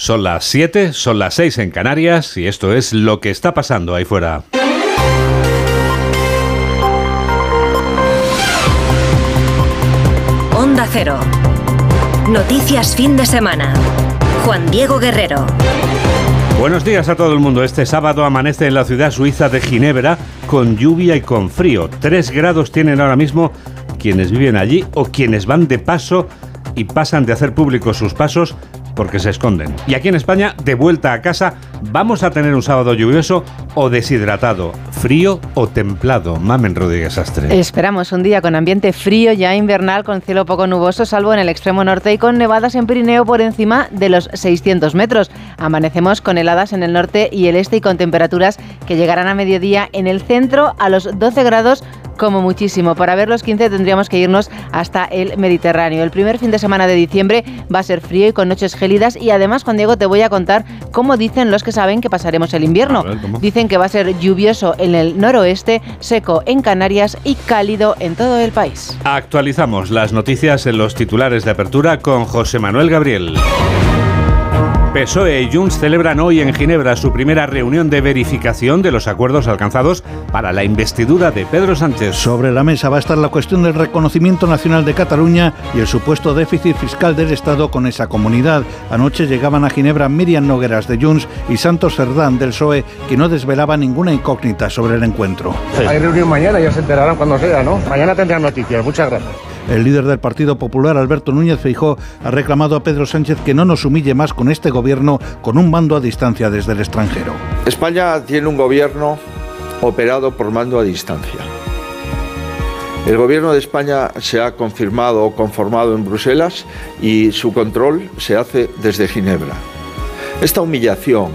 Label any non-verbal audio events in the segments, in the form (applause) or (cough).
Son las 7, son las 6 en Canarias y esto es lo que está pasando ahí fuera. Onda Cero. Noticias fin de semana. Juan Diego Guerrero. Buenos días a todo el mundo. Este sábado amanece en la ciudad suiza de Ginebra con lluvia y con frío. Tres grados tienen ahora mismo quienes viven allí o quienes van de paso y pasan de hacer públicos sus pasos porque se esconden. Y aquí en España, de vuelta a casa, vamos a tener un sábado lluvioso o deshidratado, frío o templado. Mamen Rodríguez Astre. Esperamos un día con ambiente frío ya invernal, con cielo poco nuboso, salvo en el extremo norte y con nevadas en Pirineo por encima de los 600 metros. Amanecemos con heladas en el norte y el este y con temperaturas que llegarán a mediodía en el centro a los 12 grados como muchísimo. Para ver los 15 tendríamos que irnos hasta el Mediterráneo. El primer fin de semana de diciembre va a ser frío y con noches gélidas y además, Juan Diego, te voy a contar cómo dicen los que saben que pasaremos el invierno. dicen que va a ser lluvioso en el noroeste, seco en Canarias y cálido en todo el país. Actualizamos las noticias en los titulares de apertura con José Manuel Gabriel. PSOE y Junts celebran hoy en Ginebra su primera reunión de verificación de los acuerdos alcanzados para la investidura de Pedro Sánchez. Sobre la mesa va a estar la cuestión del reconocimiento nacional de Cataluña y el supuesto déficit fiscal del Estado con esa comunidad. Anoche llegaban a Ginebra Miriam Nogueras de Junts y Santos Cerdán del PSOE, que no desvelaba ninguna incógnita sobre el encuentro. Hay reunión mañana, ya se enterarán cuando sea, ¿no? Mañana tendrán noticias. Muchas gracias. El líder del Partido Popular, Alberto Núñez Feijó, ha reclamado a Pedro Sánchez que no nos humille más con este gobierno con un mando a distancia desde el extranjero. España tiene un gobierno operado por mando a distancia. El gobierno de España se ha confirmado o conformado en Bruselas y su control se hace desde Ginebra. Esta humillación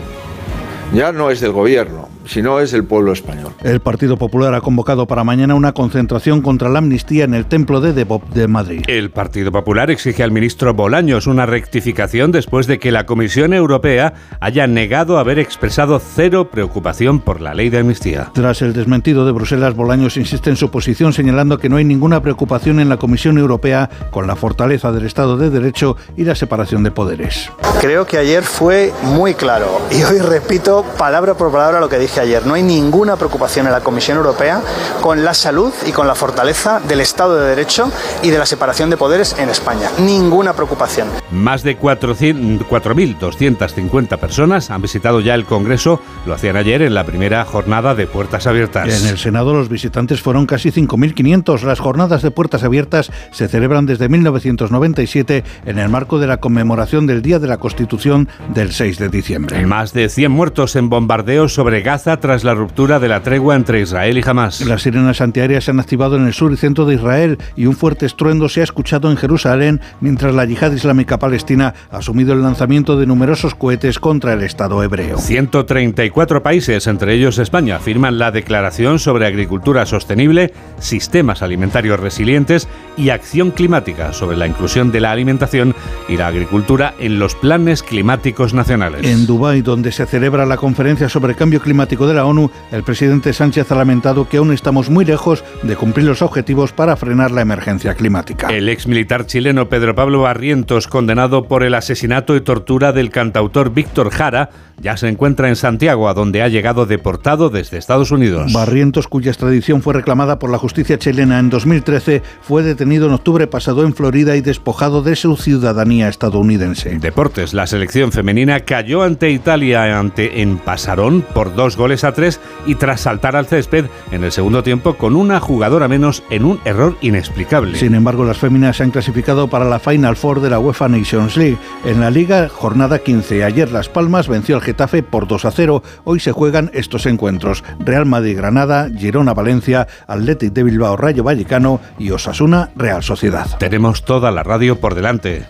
ya no es del gobierno, si no es el pueblo español. El Partido Popular ha convocado para mañana una concentración contra la amnistía en el Templo de Debop de Madrid. El Partido Popular exige al ministro Bolaños una rectificación después de que la Comisión Europea haya negado haber expresado cero preocupación por la ley de amnistía. Tras el desmentido de Bruselas, Bolaños insiste en su posición señalando que no hay ninguna preocupación en la Comisión Europea con la fortaleza del Estado de Derecho y la separación de poderes. Creo que ayer fue muy claro y hoy repito palabra por palabra lo que dije ayer. No hay ninguna preocupación en la Comisión Europea con la salud y con la fortaleza del Estado de Derecho y de la separación de poderes en España. Ninguna preocupación. Más de 4.250 personas han visitado ya el Congreso. Lo hacían ayer en la primera jornada de puertas abiertas. En el Senado los visitantes fueron casi 5.500. Las jornadas de puertas abiertas se celebran desde 1997 en el marco de la conmemoración del Día de la Constitución del 6 de diciembre. Más de 100 muertos en bombardeos sobre Gaza tras la ruptura de la tregua entre Israel y Hamas. Las sirenas antiaéreas se han activado en el sur y centro de Israel y un fuerte estruendo se ha escuchado en Jerusalén mientras la yihad islámica palestina ha asumido el lanzamiento de numerosos cohetes contra el Estado hebreo. 134 países, entre ellos España, firman la Declaración sobre Agricultura Sostenible, Sistemas Alimentarios Resilientes y Acción Climática sobre la inclusión de la alimentación y la agricultura en los planes climáticos nacionales. En Dubái, donde se celebra la conferencia sobre cambio climático, de la ONU, el presidente Sánchez ha lamentado que aún estamos muy lejos de cumplir los objetivos para frenar la emergencia climática. El ex militar chileno Pedro Pablo Barrientos, condenado por el asesinato y tortura del cantautor Víctor Jara, ya se encuentra en Santiago, a donde ha llegado deportado desde Estados Unidos. Barrientos, cuya extradición fue reclamada por la justicia chilena en 2013, fue detenido en octubre pasado en Florida y despojado de su ciudadanía estadounidense. Deportes, la selección femenina cayó ante Italia ante en Pasarón por dos goles a tres y tras saltar al césped en el segundo tiempo con una jugadora menos en un error inexplicable. Sin embargo, las féminas se han clasificado para la Final Four de la UEFA Nations League. En la liga, jornada 15. Ayer Las Palmas venció al Getafe por 2 a 0. Hoy se juegan estos encuentros. Real Madrid-Granada, Girona-Valencia, Athletic de Bilbao Rayo Vallecano y Osasuna-Real Sociedad. Tenemos toda la radio por delante.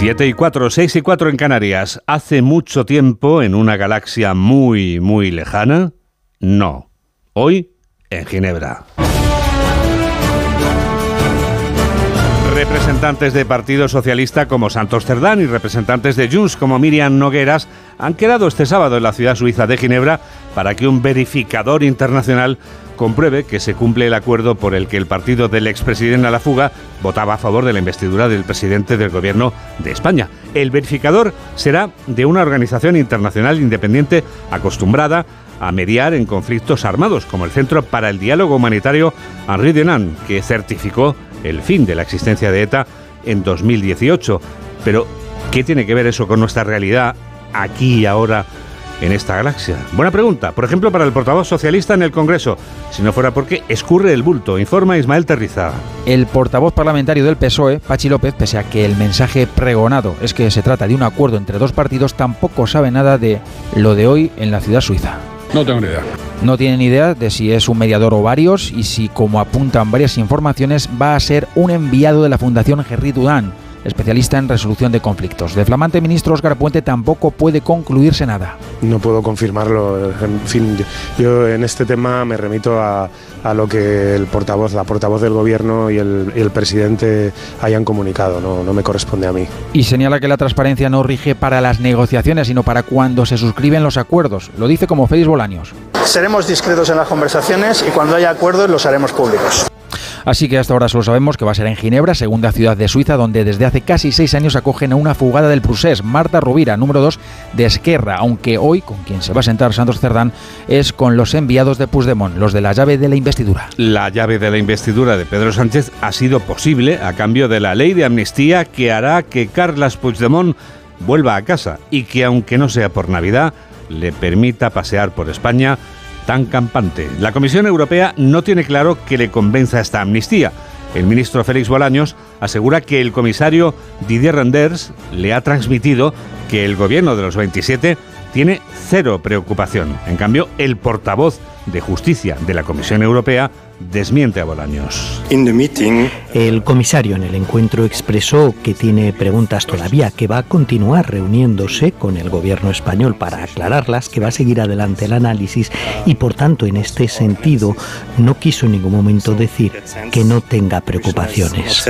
7 y 4, 6 y 4 en Canarias. ¿Hace mucho tiempo en una galaxia muy, muy lejana? No. Hoy en Ginebra. Representantes de Partido Socialista como Santos Cerdán y representantes de Junts como Miriam Nogueras han quedado este sábado en la ciudad suiza de Ginebra para que un verificador internacional compruebe que se cumple el acuerdo por el que el partido del expresidente a la fuga votaba a favor de la investidura del presidente del gobierno de España. El verificador será de una organización internacional independiente acostumbrada a mediar en conflictos armados, como el Centro para el Diálogo Humanitario Henri Dunant, que certificó el fin de la existencia de ETA en 2018. Pero, ¿qué tiene que ver eso con nuestra realidad aquí y ahora en esta galaxia? Buena pregunta. Por ejemplo, para el portavoz socialista en el Congreso, si no fuera porque escurre el bulto, informa Ismael Terriza. El portavoz parlamentario del PSOE, Pachi López, pese a que el mensaje pregonado es que se trata de un acuerdo entre dos partidos, tampoco sabe nada de lo de hoy en la ciudad suiza. No tengo ni idea. No tienen idea de si es un mediador o varios y si, como apuntan varias informaciones, va a ser un enviado de la Fundación Gerry Dudan, especialista en resolución de conflictos. De flamante ministro Oscar Puente tampoco puede concluirse nada. No puedo confirmarlo. En fin, yo en este tema me remito a, a lo que el portavoz, la portavoz del gobierno y el, y el presidente hayan comunicado. No, no me corresponde a mí. Y señala que la transparencia no rige para las negociaciones, sino para cuando se suscriben los acuerdos. Lo dice como Félix Bolaños. Seremos discretos en las conversaciones y cuando haya acuerdos los haremos públicos. Así que hasta ahora solo sabemos que va a ser en Ginebra, segunda ciudad de Suiza, donde desde hace casi seis años acogen a una fugada del Prusés, Marta Rovira, número 2 de Esquerra, aunque hoy con quien se va a sentar Santos Cerdán es con los enviados de Puigdemont, los de la llave de la investidura. La llave de la investidura de Pedro Sánchez ha sido posible a cambio de la ley de amnistía que hará que Carlas Puigdemont vuelva a casa y que aunque no sea por Navidad, le permita pasear por España tan campante. La Comisión Europea no tiene claro que le convenza esta amnistía. El ministro Félix Bolaños asegura que el comisario Didier Renders le ha transmitido que el gobierno de los 27 tiene cero preocupación. En cambio, el portavoz de Justicia de la Comisión Europea desmiente a Bolaños. El comisario en el encuentro expresó que tiene preguntas todavía, que va a continuar reuniéndose con el gobierno español para aclararlas, que va a seguir adelante el análisis y por tanto en este sentido no quiso en ningún momento decir que no tenga preocupaciones.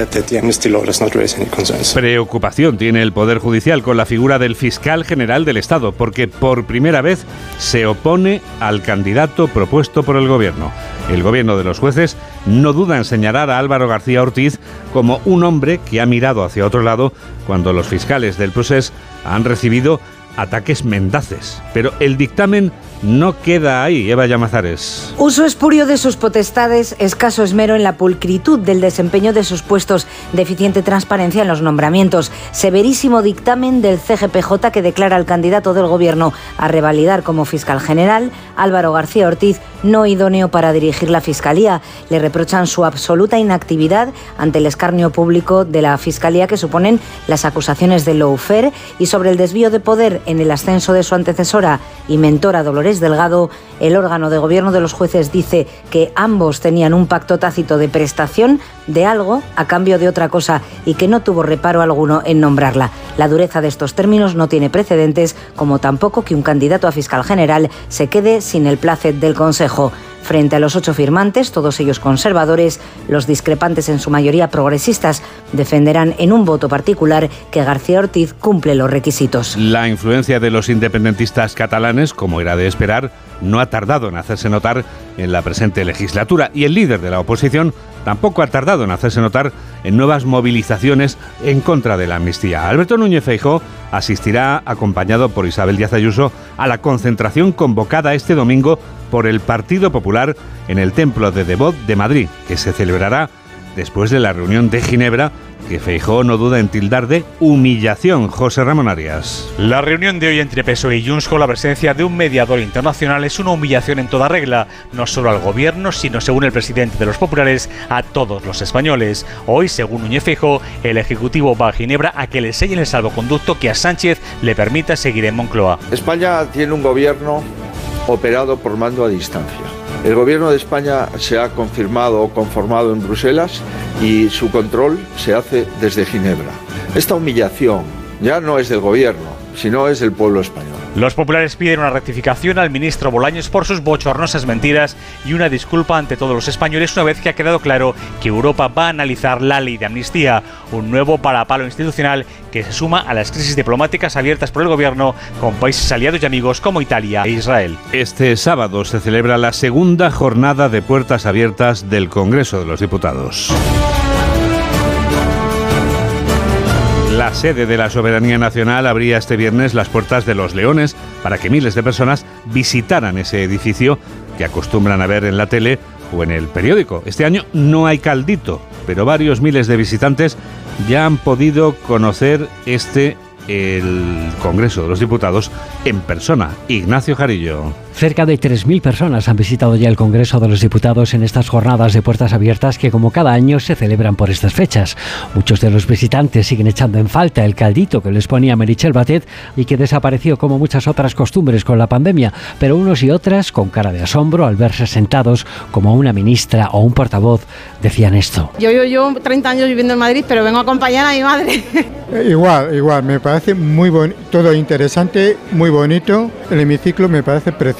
Preocupación tiene el Poder Judicial con la figura del fiscal general del Estado, porque por primera vez se opone al candidato propuesto por el gobierno. El gobierno de los jueces no duda en señalar a Álvaro García Ortiz como un hombre que ha mirado hacia otro lado cuando los fiscales del procés han recibido ataques mendaces. Pero el dictamen no queda ahí, Eva Llamazares. Uso espurio de sus potestades, escaso esmero en la pulcritud del desempeño de sus puestos, deficiente transparencia en los nombramientos, severísimo dictamen del CGPJ que declara al candidato del gobierno a revalidar como fiscal general, Álvaro García Ortiz, no idóneo para dirigir la Fiscalía. Le reprochan su absoluta inactividad ante el escarnio público de la Fiscalía que suponen las acusaciones de lawfare y sobre el desvío de poder en el ascenso de su antecesora y mentora Dolores Delgado, el órgano de gobierno de los jueces dice que ambos tenían un pacto tácito de prestación de algo a cambio de otra cosa y que no tuvo reparo alguno en nombrarla. La dureza de estos términos no tiene precedentes, como tampoco que un candidato a fiscal general se quede sin el placet del Consejo. 后 Frente a los ocho firmantes, todos ellos conservadores, los discrepantes en su mayoría progresistas defenderán en un voto particular que García Ortiz cumple los requisitos. La influencia de los independentistas catalanes, como era de esperar, no ha tardado en hacerse notar en la presente legislatura y el líder de la oposición tampoco ha tardado en hacerse notar en nuevas movilizaciones en contra de la amnistía. Alberto Núñez Feijó asistirá acompañado por Isabel Díaz Ayuso a la concentración convocada este domingo por el Partido Popular en el Templo de Devot de Madrid, que se celebrará después de la reunión de Ginebra que Feijó no duda en tildar de humillación. José Ramón Arias. La reunión de hoy entre PSOE y Junts con la presencia de un mediador internacional es una humillación en toda regla, no solo al gobierno, sino, según el presidente de los populares, a todos los españoles. Hoy, según Núñez Feijó, el Ejecutivo va a Ginebra a que le sellen el salvoconducto que a Sánchez le permita seguir en Moncloa. España tiene un gobierno operado por mando a distancia. El gobierno de España se ha confirmado o conformado en Bruselas y su control se hace desde Ginebra. Esta humillación ya no es del gobierno, sino es del pueblo español. Los populares piden una rectificación al ministro Bolaños por sus bochornosas mentiras y una disculpa ante todos los españoles una vez que ha quedado claro que Europa va a analizar la ley de amnistía, un nuevo parapalo institucional que se suma a las crisis diplomáticas abiertas por el gobierno con países aliados y amigos como Italia e Israel. Este sábado se celebra la segunda jornada de puertas abiertas del Congreso de los Diputados. La sede de la Soberanía Nacional abría este viernes las puertas de los Leones para que miles de personas visitaran ese edificio que acostumbran a ver en la tele o en el periódico. Este año no hay caldito, pero varios miles de visitantes ya han podido conocer este el Congreso de los Diputados en persona. Ignacio Jarillo. Cerca de 3.000 personas han visitado ya el Congreso de los Diputados en estas jornadas de puertas abiertas que como cada año se celebran por estas fechas. Muchos de los visitantes siguen echando en falta el caldito que les ponía Merichel Batet y que desapareció como muchas otras costumbres con la pandemia, pero unos y otras con cara de asombro al verse sentados como una ministra o un portavoz decían esto. Yo llevo 30 años viviendo en Madrid, pero vengo a acompañar a mi madre. Igual, igual, me parece muy bonito, todo interesante, muy bonito, el hemiciclo me parece precioso.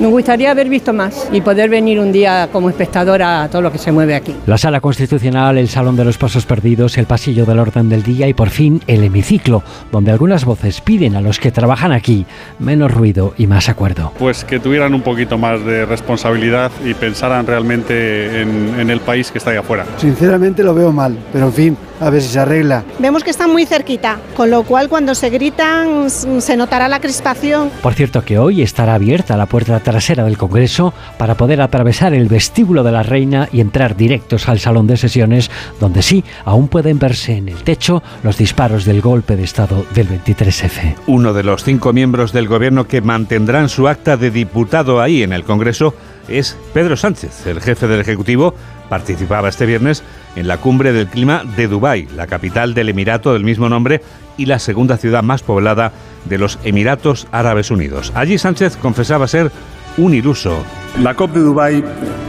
Me gustaría haber visto más y poder venir un día como espectadora a todo lo que se mueve aquí. La sala constitucional, el salón de los pasos perdidos, el pasillo del orden del día y por fin el hemiciclo, donde algunas voces piden a los que trabajan aquí menos ruido y más acuerdo. Pues que tuvieran un poquito más de responsabilidad y pensaran realmente en, en el país que está ahí afuera. Sinceramente lo veo mal, pero en fin, a ver si se arregla. Vemos que están muy cerquita, con lo cual cuando se gritan se notará la crispación. Por cierto que hoy estará abierta la puerta trasera del Congreso para poder atravesar el vestíbulo de la Reina y entrar directos al salón de sesiones, donde sí, aún pueden verse en el techo los disparos del golpe de Estado del 23F. Uno de los cinco miembros del gobierno que mantendrán su acta de diputado ahí en el Congreso es Pedro Sánchez, el jefe del Ejecutivo, participaba este viernes en la cumbre del clima de Dubái, la capital del Emirato del mismo nombre y la segunda ciudad más poblada de los Emiratos Árabes Unidos. Allí Sánchez confesaba ser un iluso. La COP de Dubái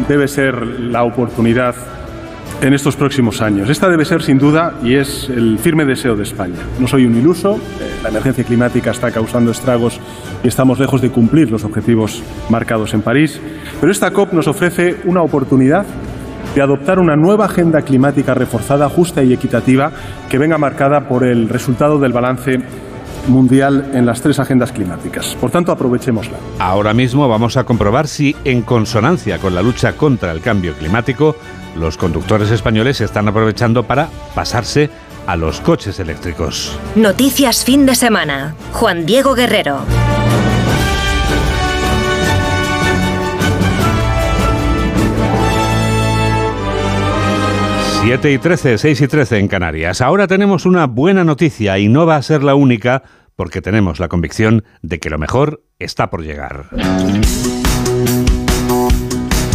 debe ser la oportunidad en estos próximos años. Esta debe ser sin duda y es el firme deseo de España. No soy un iluso, la emergencia climática está causando estragos y estamos lejos de cumplir los objetivos marcados en París, pero esta COP nos ofrece una oportunidad de adoptar una nueva agenda climática reforzada, justa y equitativa que venga marcada por el resultado del balance mundial en las tres agendas climáticas. Por tanto, aprovechémosla. Ahora mismo vamos a comprobar si, en consonancia con la lucha contra el cambio climático, los conductores españoles se están aprovechando para pasarse a los coches eléctricos. Noticias fin de semana. Juan Diego Guerrero. 7 y 13, 6 y 13 en Canarias. Ahora tenemos una buena noticia y no va a ser la única porque tenemos la convicción de que lo mejor está por llegar.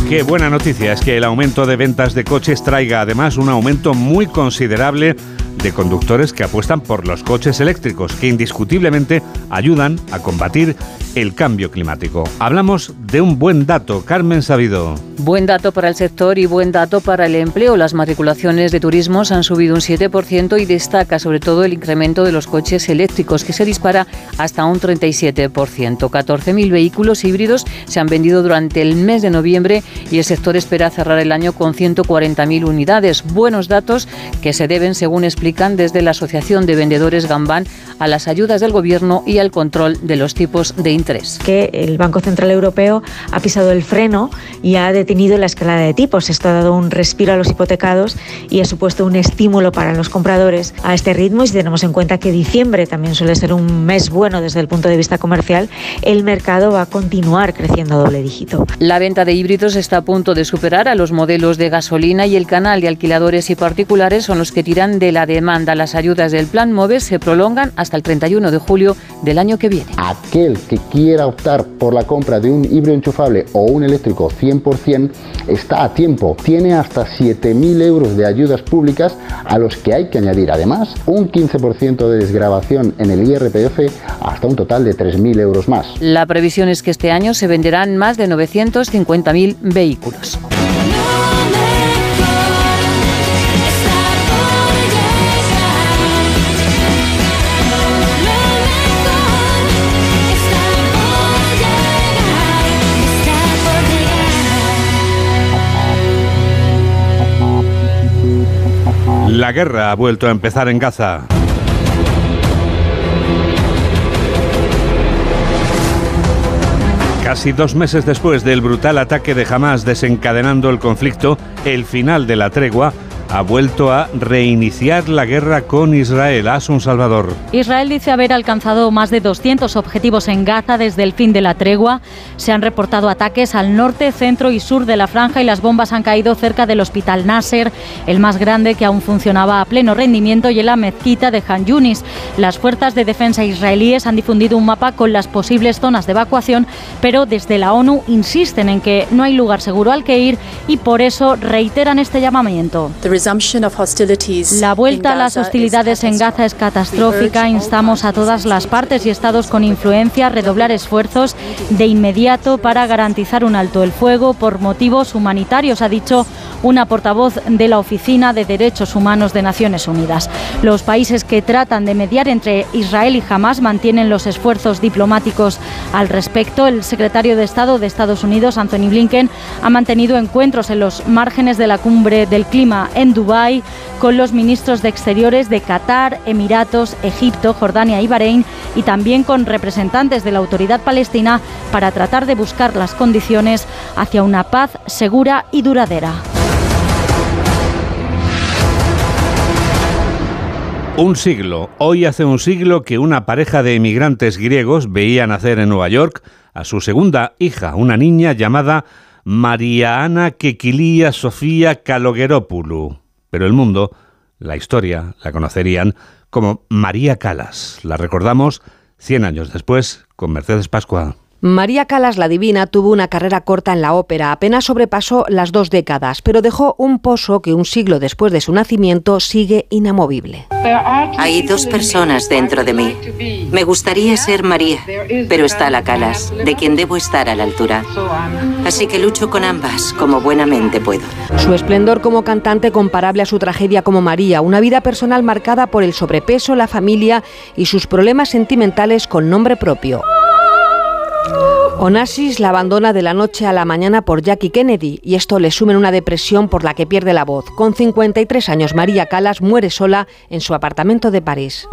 Qué buena noticia es que el aumento de ventas de coches traiga además un aumento muy considerable de conductores que apuestan por los coches eléctricos, que indiscutiblemente ayudan a combatir el cambio climático. Hablamos de un buen dato, Carmen Sabido. Buen dato para el sector y buen dato para el empleo. Las matriculaciones de turismos han subido un 7% y destaca sobre todo el incremento de los coches eléctricos, que se dispara hasta un 37%. 14.000 vehículos híbridos se han vendido durante el mes de noviembre y el sector espera cerrar el año con 140.000 unidades. Buenos datos que se deben, según explican desde la Asociación de Vendedores Gambán, a las ayudas del Gobierno y al control de los tipos de interés. Que el Banco Central Europeo ha pisado el freno y ha detenido la escalada de tipos. Esto ha dado un respiro a los hipotecados y ha supuesto un estímulo para los compradores a este ritmo. Y si tenemos en cuenta que diciembre también suele ser un mes bueno desde el punto de vista comercial, el mercado va a continuar creciendo a doble dígito. La venta de híbridos está a punto de superar a los modelos de gasolina y el canal de alquiladores y particulares son los que tiran de la demanda. Las ayudas del plan MOVES se prolongan hasta el 31 de julio del año que viene. Aquel que quiera optar por la compra de un híbrido enchufable o un eléctrico 100% está a tiempo. Tiene hasta 7.000 euros de ayudas públicas a los que hay que añadir además un 15% de desgrabación en el IRPF hasta un total de 3.000 euros más. La previsión es que este año se venderán más de 950.000 vehículos. La guerra ha vuelto a empezar en Gaza. Casi dos meses después del brutal ataque de Hamas desencadenando el conflicto, el final de la tregua ha vuelto a reiniciar la guerra con Israel. un Salvador. Israel dice haber alcanzado más de 200 objetivos en Gaza desde el fin de la tregua. Se han reportado ataques al norte, centro y sur de la franja y las bombas han caído cerca del hospital Nasser, el más grande que aún funcionaba a pleno rendimiento, y en la mezquita de Han Yunis. Las fuerzas de defensa israelíes han difundido un mapa con las posibles zonas de evacuación, pero desde la ONU insisten en que no hay lugar seguro al que ir y por eso reiteran este llamamiento. La vuelta a las hostilidades en Gaza es catastrófica. Instamos a todas las partes y estados con influencia a redoblar esfuerzos de inmediato para garantizar un alto el fuego por motivos humanitarios, ha dicho una portavoz de la Oficina de Derechos Humanos de Naciones Unidas. Los países que tratan de mediar entre Israel y Hamas mantienen los esfuerzos diplomáticos al respecto. El secretario de Estado de Estados Unidos, Anthony Blinken, ha mantenido encuentros en los márgenes de la cumbre del clima en Dubái con los ministros de Exteriores de Qatar, Emiratos, Egipto, Jordania y Bahrein y también con representantes de la autoridad palestina para tratar de buscar las condiciones hacia una paz segura y duradera. Un siglo, hoy hace un siglo que una pareja de emigrantes griegos veía nacer en Nueva York a su segunda hija, una niña llamada María Ana Kekilia Sofía Kalogeropoulou. Pero el mundo, la historia, la conocerían como María Calas. La recordamos 100 años después con Mercedes Pascua. María Calas la Divina tuvo una carrera corta en la ópera, apenas sobrepasó las dos décadas, pero dejó un pozo que un siglo después de su nacimiento sigue inamovible. Hay dos personas dentro de mí. Me gustaría ser María, pero está la Calas, de quien debo estar a la altura. Así que lucho con ambas como buenamente puedo. Su esplendor como cantante comparable a su tragedia como María, una vida personal marcada por el sobrepeso, la familia y sus problemas sentimentales con nombre propio. Onassis la abandona de la noche a la mañana por Jackie Kennedy y esto le sume una depresión por la que pierde la voz. Con 53 años, María Calas muere sola en su apartamento de París.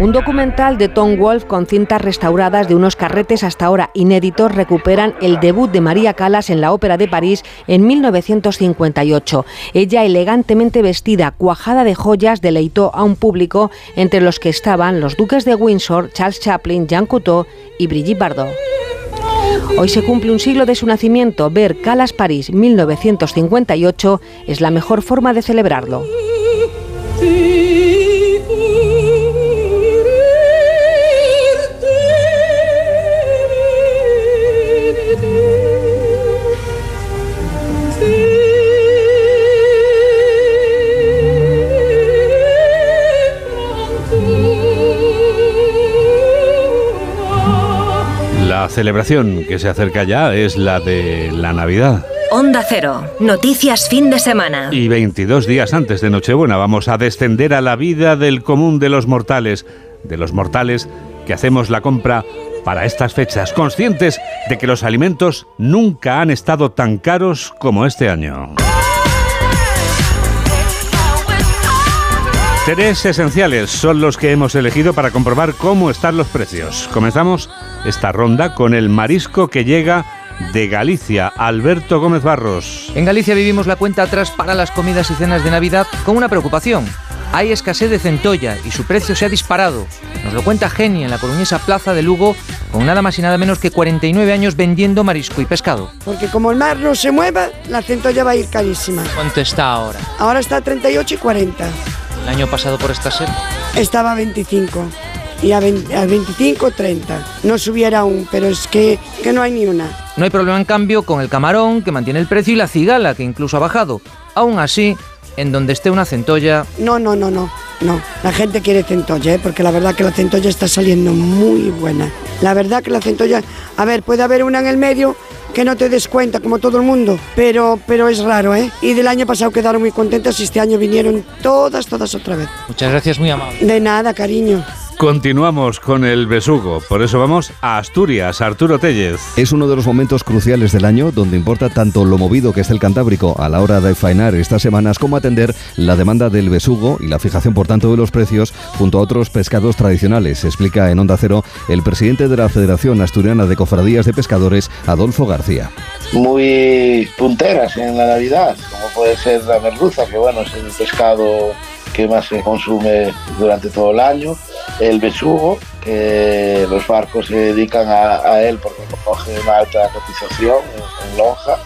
Un documental de Tom Wolf con cintas restauradas de unos carretes hasta ahora inéditos recuperan el debut de María Calas en la Ópera de París en 1958. Ella, elegantemente vestida, cuajada de joyas, deleitó a un público entre los que estaban los duques de Windsor, Charles Chaplin, Jean Coutu y Brigitte Bardot. Hoy se cumple un siglo de su nacimiento. Ver Calas París 1958 es la mejor forma de celebrarlo. La celebración que se acerca ya es la de la Navidad. Onda Cero, noticias fin de semana. Y 22 días antes de Nochebuena vamos a descender a la vida del común de los mortales, de los mortales que hacemos la compra para estas fechas, conscientes de que los alimentos nunca han estado tan caros como este año. Tres esenciales son los que hemos elegido para comprobar cómo están los precios. Comenzamos esta ronda con el marisco que llega de Galicia, Alberto Gómez Barros. En Galicia vivimos la cuenta atrás para las comidas y cenas de Navidad con una preocupación. Hay escasez de centolla y su precio se ha disparado. Nos lo cuenta Geni en la coruñesa Plaza de Lugo, con nada más y nada menos que 49 años vendiendo marisco y pescado. Porque como el mar no se mueva, la centolla va a ir carísima. ¿Cuánto está ahora? Ahora está a 38 y 40. ¿El año pasado por esta serie? Estaba a 25 y a, 25 30. No subiera aún, pero es que, que no hay ni una. No hay problema en cambio con el camarón, que mantiene el precio, y la cigala, que incluso ha bajado. Aún así, en donde esté una centolla... No, no, no, no. No, la gente quiere centolla, ¿eh? porque la verdad que la centolla está saliendo muy buena. La verdad que la centolla, a ver, puede haber una en el medio que no te des cuenta como todo el mundo, pero, pero es raro, ¿eh? Y del año pasado quedaron muy contentas y este año vinieron todas, todas otra vez. Muchas gracias, muy amable. De nada, cariño. Continuamos con el besugo, por eso vamos a Asturias, Arturo Tellez. Es uno de los momentos cruciales del año donde importa tanto lo movido que es el Cantábrico a la hora de faenar estas semanas como atender la demanda del besugo y la fijación por tanto de los precios junto a otros pescados tradicionales, explica en Onda Cero el presidente de la Federación Asturiana de Cofradías de Pescadores, Adolfo García. Muy punteras en la Navidad, como puede ser la merluza, que bueno, es el pescado que más se consume durante todo el año, el besugo, que los barcos se dedican a, él porque coge una alta cotización en, lonja,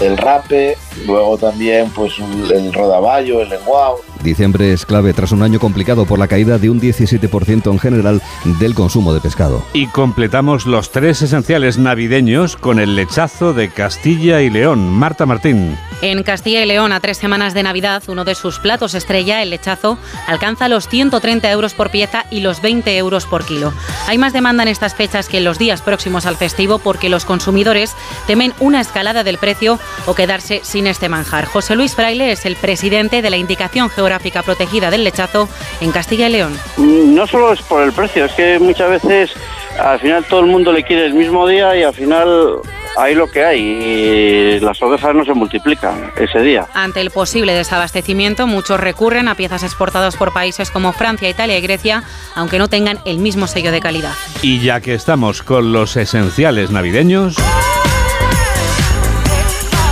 el rape, luego también pues el rodaballo, el lenguao, Diciembre es clave tras un año complicado por la caída de un 17% en general del consumo de pescado. Y completamos los tres esenciales navideños con el lechazo de Castilla y León. Marta Martín. En Castilla y León, a tres semanas de Navidad, uno de sus platos estrella, el lechazo, alcanza los 130 euros por pieza y los 20 euros por kilo. Hay más demanda en estas fechas que en los días próximos al festivo porque los consumidores temen una escalada del precio o quedarse sin este manjar. José Luis Fraile es el presidente de la Indicación Geográfica geográfica protegida del lechazo en Castilla y León. No solo es por el precio, es que muchas veces al final todo el mundo le quiere el mismo día y al final hay lo que hay y las ovejas no se multiplican ese día. Ante el posible desabastecimiento, muchos recurren a piezas exportadas por países como Francia, Italia y Grecia, aunque no tengan el mismo sello de calidad. Y ya que estamos con los esenciales navideños...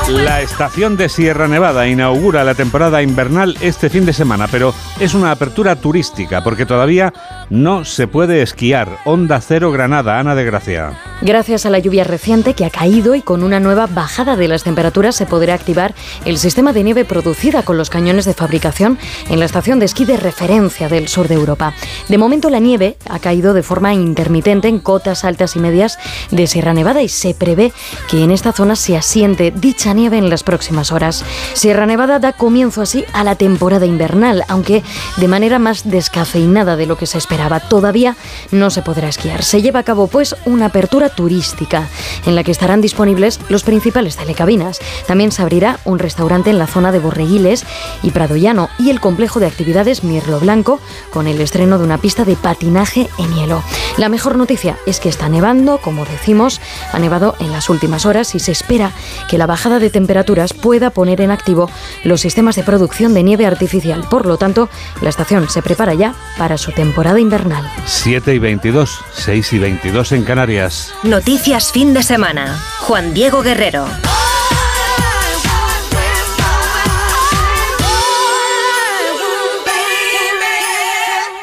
La estación de Sierra Nevada inaugura la temporada invernal este fin de semana, pero es una apertura turística porque todavía no se puede esquiar. Onda Cero Granada, Ana de Gracia. Gracias a la lluvia reciente que ha caído y con una nueva bajada de las temperaturas se podrá activar el sistema de nieve producida con los cañones de fabricación en la estación de esquí de referencia del sur de Europa. De momento la nieve ha caído de forma intermitente en cotas altas y medias de Sierra Nevada y se prevé que en esta zona se asiente dicha nieve en las próximas horas. Sierra Nevada da comienzo así a la temporada invernal, aunque de manera más descafeinada de lo que se esperaba. Todavía no se podrá esquiar. Se lleva a cabo pues una apertura turística en la que estarán disponibles los principales telecabinas. También se abrirá un restaurante en la zona de Borreguiles y Pradoyano y el complejo de actividades Mirlo Blanco con el estreno de una pista de patinaje en hielo. La mejor noticia es que está nevando, como decimos, ha nevado en las últimas horas y se espera que la bajada de temperaturas pueda poner en activo los sistemas de producción de nieve artificial. Por lo tanto, la estación se prepara ya para su temporada invernal. 7 y 22, 6 y 22 en Canarias. Noticias fin de semana. Juan Diego Guerrero.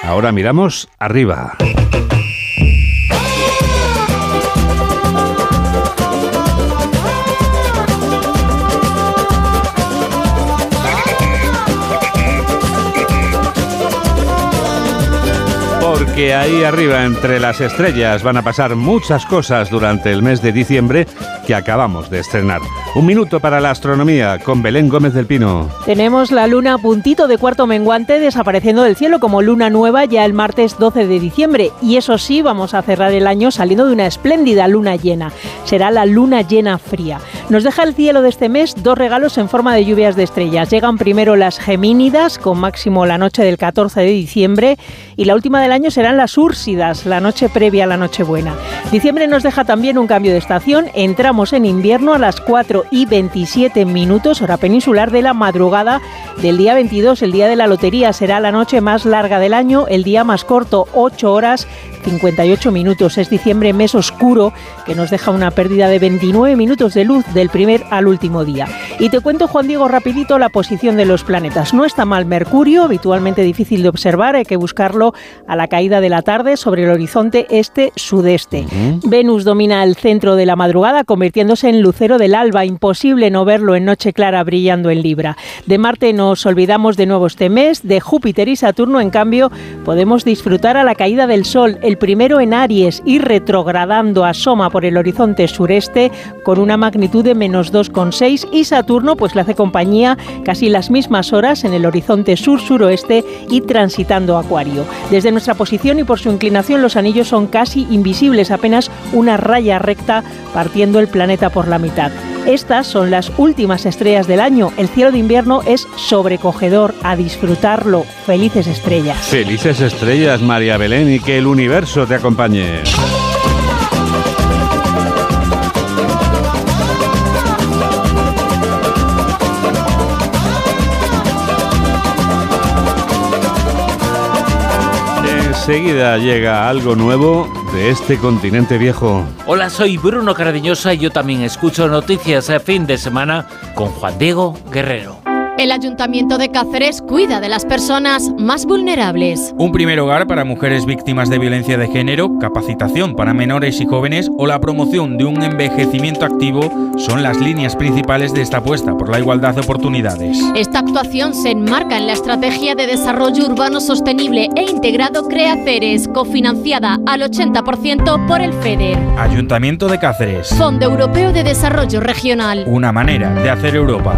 Ahora miramos arriba. Porque ahí arriba entre las estrellas van a pasar muchas cosas durante el mes de diciembre que acabamos de estrenar. Un minuto para la astronomía con Belén Gómez del Pino. Tenemos la luna a puntito de cuarto menguante desapareciendo del cielo como luna nueva ya el martes 12 de diciembre y eso sí vamos a cerrar el año saliendo de una espléndida luna llena. Será la luna llena fría. Nos deja el cielo de este mes dos regalos en forma de lluvias de estrellas. Llegan primero las gemínidas con máximo la noche del 14 de diciembre y la última del año serán las Úrsidas, la noche previa a la Nochebuena. Diciembre nos deja también un cambio de estación. Entramos en invierno a las 4 y 27 minutos, hora peninsular de la madrugada del día 22. El día de la lotería será la noche más larga del año, el día más corto, 8 horas 58 minutos. Es diciembre, mes oscuro, que nos deja una pérdida de 29 minutos de luz del primer al último día. Y te cuento, Juan Diego, rapidito la posición de los planetas. No está mal Mercurio, habitualmente difícil de observar, hay que buscarlo a la caída de la tarde sobre el horizonte este-sudeste. Venus domina el centro de la madrugada, convirtiéndose en lucero del alba. Imposible no verlo en noche clara brillando en Libra. De Marte nos olvidamos de nuevo este mes, de Júpiter y Saturno, en cambio, podemos disfrutar a la caída del Sol. El primero en Aries y retrogradando asoma por el horizonte sureste con una magnitud de menos 2,6 y Saturno pues le hace compañía casi las mismas horas en el horizonte sur-suroeste y transitando Acuario. Desde nuestra posición y por su inclinación los anillos son casi invisibles, apenas una raya recta partiendo el planeta por la mitad. Estas son las últimas estrellas del año. El cielo de invierno es sobrecogedor. A disfrutarlo. Felices estrellas. Felices estrellas, María Belén, y que el universo te acompañe. Enseguida llega algo nuevo de este continente viejo. Hola, soy Bruno Cardeñosa y yo también escucho noticias a fin de semana con Juan Diego Guerrero. El Ayuntamiento de Cáceres cuida de las personas más vulnerables. Un primer hogar para mujeres víctimas de violencia de género, capacitación para menores y jóvenes o la promoción de un envejecimiento activo son las líneas principales de esta apuesta por la igualdad de oportunidades. Esta actuación se enmarca en la Estrategia de Desarrollo Urbano Sostenible e Integrado CREACERES, cofinanciada al 80% por el FEDER. Ayuntamiento de Cáceres. Fondo Europeo de Desarrollo Regional. Una manera de hacer Europa.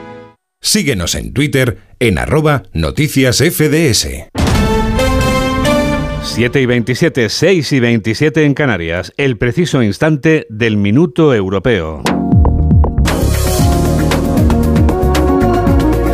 Síguenos en Twitter en arroba noticias FDS. 7 y 27, 6 y 27 en Canarias, el preciso instante del minuto europeo.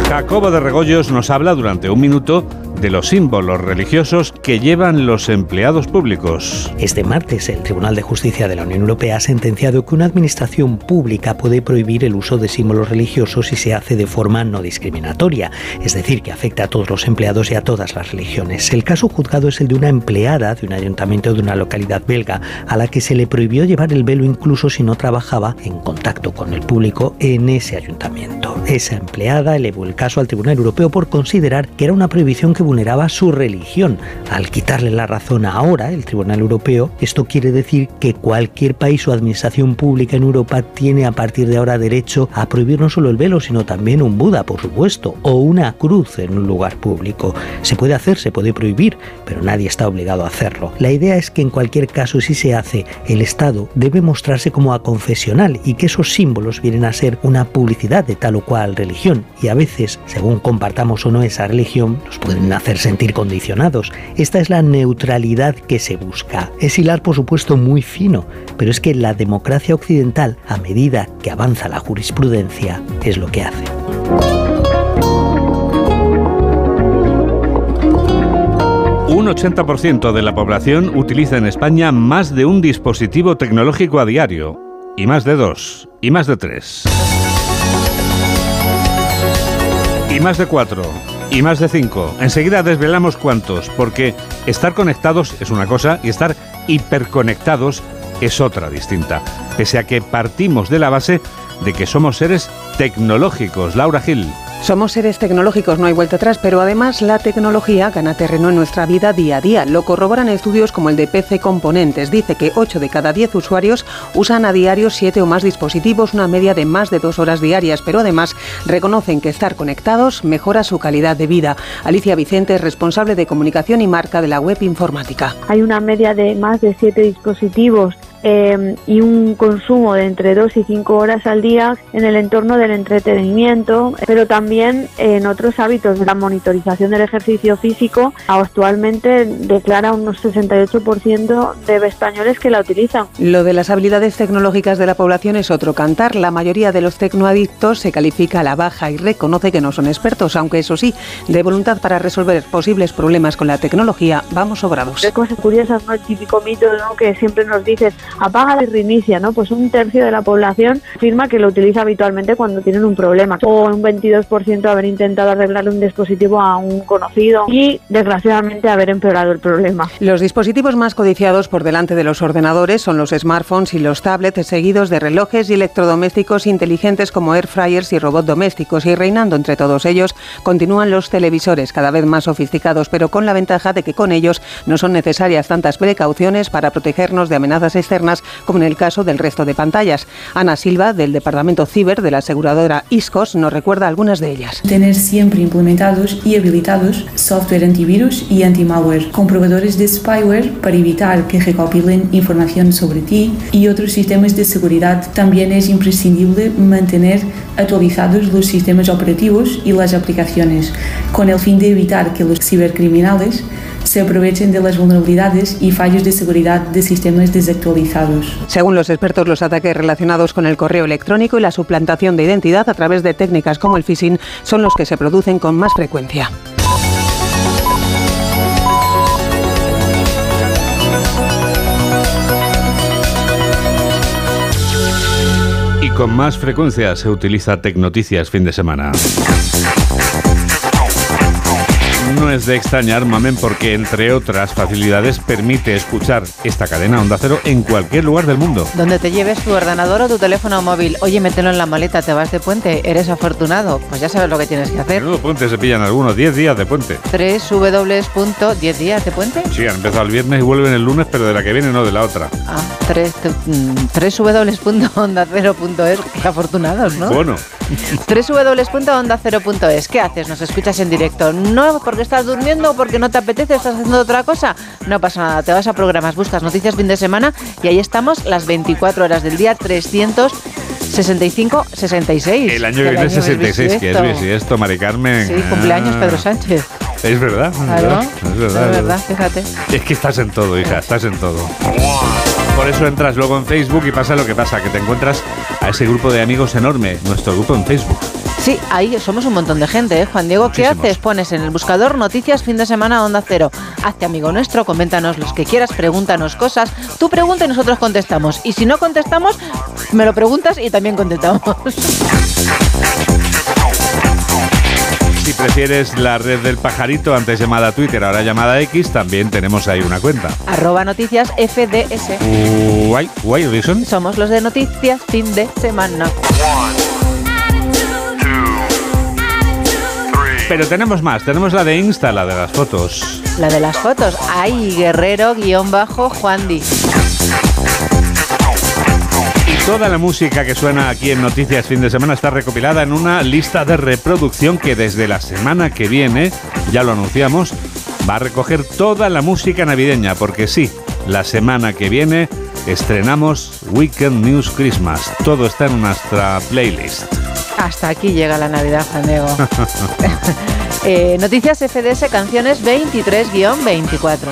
Jacobo de Regoyos nos habla durante un minuto de los símbolos religiosos que llevan los empleados públicos. Este martes, el Tribunal de Justicia de la Unión Europea ha sentenciado que una administración pública puede prohibir el uso de símbolos religiosos si se hace de forma no discriminatoria, es decir, que afecta a todos los empleados y a todas las religiones. El caso juzgado es el de una empleada de un ayuntamiento de una localidad belga a la que se le prohibió llevar el velo incluso si no trabajaba en contacto con el público en ese ayuntamiento. Esa empleada elevó el caso al Tribunal Europeo por considerar que era una prohibición que vulneraba su religión. Al quitarle la razón ahora, el Tribunal Europeo, esto quiere decir que cualquier país o administración pública en Europa tiene a partir de ahora derecho a prohibir no solo el velo, sino también un Buda, por supuesto, o una cruz en un lugar público. Se puede hacer, se puede prohibir, pero nadie está obligado a hacerlo. La idea es que en cualquier caso, si se hace, el Estado debe mostrarse como aconfesional y que esos símbolos vienen a ser una publicidad de tal o cual religión y a veces, según compartamos o no esa religión, nos pueden hacer sentir condicionados. Esta es la neutralidad que se busca. Es hilar, por supuesto, muy fino, pero es que la democracia occidental, a medida que avanza la jurisprudencia, es lo que hace. Un 80% de la población utiliza en España más de un dispositivo tecnológico a diario, y más de dos, y más de tres. Y más de cuatro, y más de cinco. Enseguida desvelamos cuántos, porque estar conectados es una cosa y estar hiperconectados es otra distinta. Pese a que partimos de la base de que somos seres tecnológicos. Laura Gil. Somos seres tecnológicos, no hay vuelta atrás, pero además la tecnología gana terreno en nuestra vida día a día. Lo corroboran estudios como el de PC Componentes. Dice que 8 de cada 10 usuarios usan a diario 7 o más dispositivos, una media de más de 2 horas diarias, pero además reconocen que estar conectados mejora su calidad de vida. Alicia Vicente es responsable de comunicación y marca de la web informática. Hay una media de más de 7 dispositivos eh, y un consumo de entre 2 y 5 horas al día en el entorno del entretenimiento, pero también en otros hábitos. La monitorización del ejercicio físico actualmente declara unos 68% de españoles que la utilizan. Lo de las habilidades tecnológicas de la población es otro cantar. La mayoría de los tecnoadictos se califica a la baja y reconoce que no son expertos, aunque eso sí, de voluntad para resolver posibles problemas con la tecnología, vamos sobrados. Hay cosas curiosas, ¿no? El típico mito ¿no? que siempre nos dices apaga y reinicia, ¿no? Pues un tercio de la población afirma que lo utiliza habitualmente cuando tienen un problema. O un 22% haber intentado arreglar un dispositivo a un conocido y desgraciadamente haber empeorado el problema. Los dispositivos más codiciados por delante de los ordenadores son los smartphones y los tablets, seguidos de relojes y electrodomésticos inteligentes como air fryers y robots domésticos. Y reinando entre todos ellos continúan los televisores, cada vez más sofisticados, pero con la ventaja de que con ellos no son necesarias tantas precauciones para protegernos de amenazas externas externas, como en el caso del resto de pantallas. Ana Silva, del Departamento Ciber de la aseguradora ISCOS, nos recuerda algunas de ellas. Tener siempre implementados y habilitados software antivirus y anti-malware, de spyware para evitar que recopilen información sobre ti y otros sistemas de seguridad. También es imprescindible mantener actualizados los sistemas operativos y las aplicaciones, con el fin de evitar que los cibercriminales se aprovechen de las vulnerabilidades y fallos de seguridad de sistemas desactualizados. Según los expertos, los ataques relacionados con el correo electrónico y la suplantación de identidad a través de técnicas como el phishing son los que se producen con más frecuencia. Y con más frecuencia se utiliza Tecnoticias fin de semana. No es de extrañar, mamen, porque entre otras facilidades permite escuchar esta cadena Onda Cero en cualquier lugar del mundo. Donde te lleves tu ordenador o tu teléfono móvil. Oye, mételo en la maleta, te vas de puente, eres afortunado. Pues ya sabes lo que tienes que hacer. Menudo puente se pillan algunos, 10 días de puente. 3 w 10 días de puente. Sí, han empezado el viernes y vuelven el lunes, pero de la que viene, no de la otra. Ah, 3, 3 w.onda0.es. Qué afortunados, ¿no? Bueno. (laughs) www.onda0.es. ¿Qué haces? ¿Nos escuchas en directo? No porque estás durmiendo o porque no te apetece, estás haciendo otra cosa. No pasa nada, te vas a programas, buscas noticias fin de semana y ahí estamos las 24 horas del día 365, 66. El año que viene 66, que es esto, Mari Carmen. Sí, cumpleaños Ah. Pedro Sánchez. Es verdad, es Claro, verdad, es verdad. Es verdad, fíjate. Es que estás en todo, hija, estás en todo. Por eso entras luego en Facebook y pasa lo que pasa, que te encuentras a ese grupo de amigos enorme, nuestro grupo en Facebook. Sí, ahí somos un montón de gente, ¿eh? Juan Diego, ¿qué haces? Pones en el buscador noticias fin de semana Onda Cero. Hazte amigo nuestro, coméntanos los que quieras, pregúntanos cosas. Tú pregunta y nosotros contestamos. Y si no contestamos, me lo preguntas y también contestamos. (laughs) Prefieres la red del pajarito, antes llamada Twitter, ahora llamada X, también tenemos ahí una cuenta. Arroba noticias FDS. Guay, guay, Reason. Somos los de noticias fin de semana. Pero tenemos más, tenemos la de Insta, la de las fotos. La de las fotos. Ay, guerrero guion bajo Juan Di. Toda la música que suena aquí en Noticias Fin de Semana está recopilada en una lista de reproducción que desde la semana que viene, ya lo anunciamos, va a recoger toda la música navideña, porque sí, la semana que viene estrenamos Weekend News Christmas. Todo está en nuestra playlist. Hasta aquí llega la Navidad, Juan Diego. (laughs) (laughs) Eh, noticias FDS Canciones 23-24.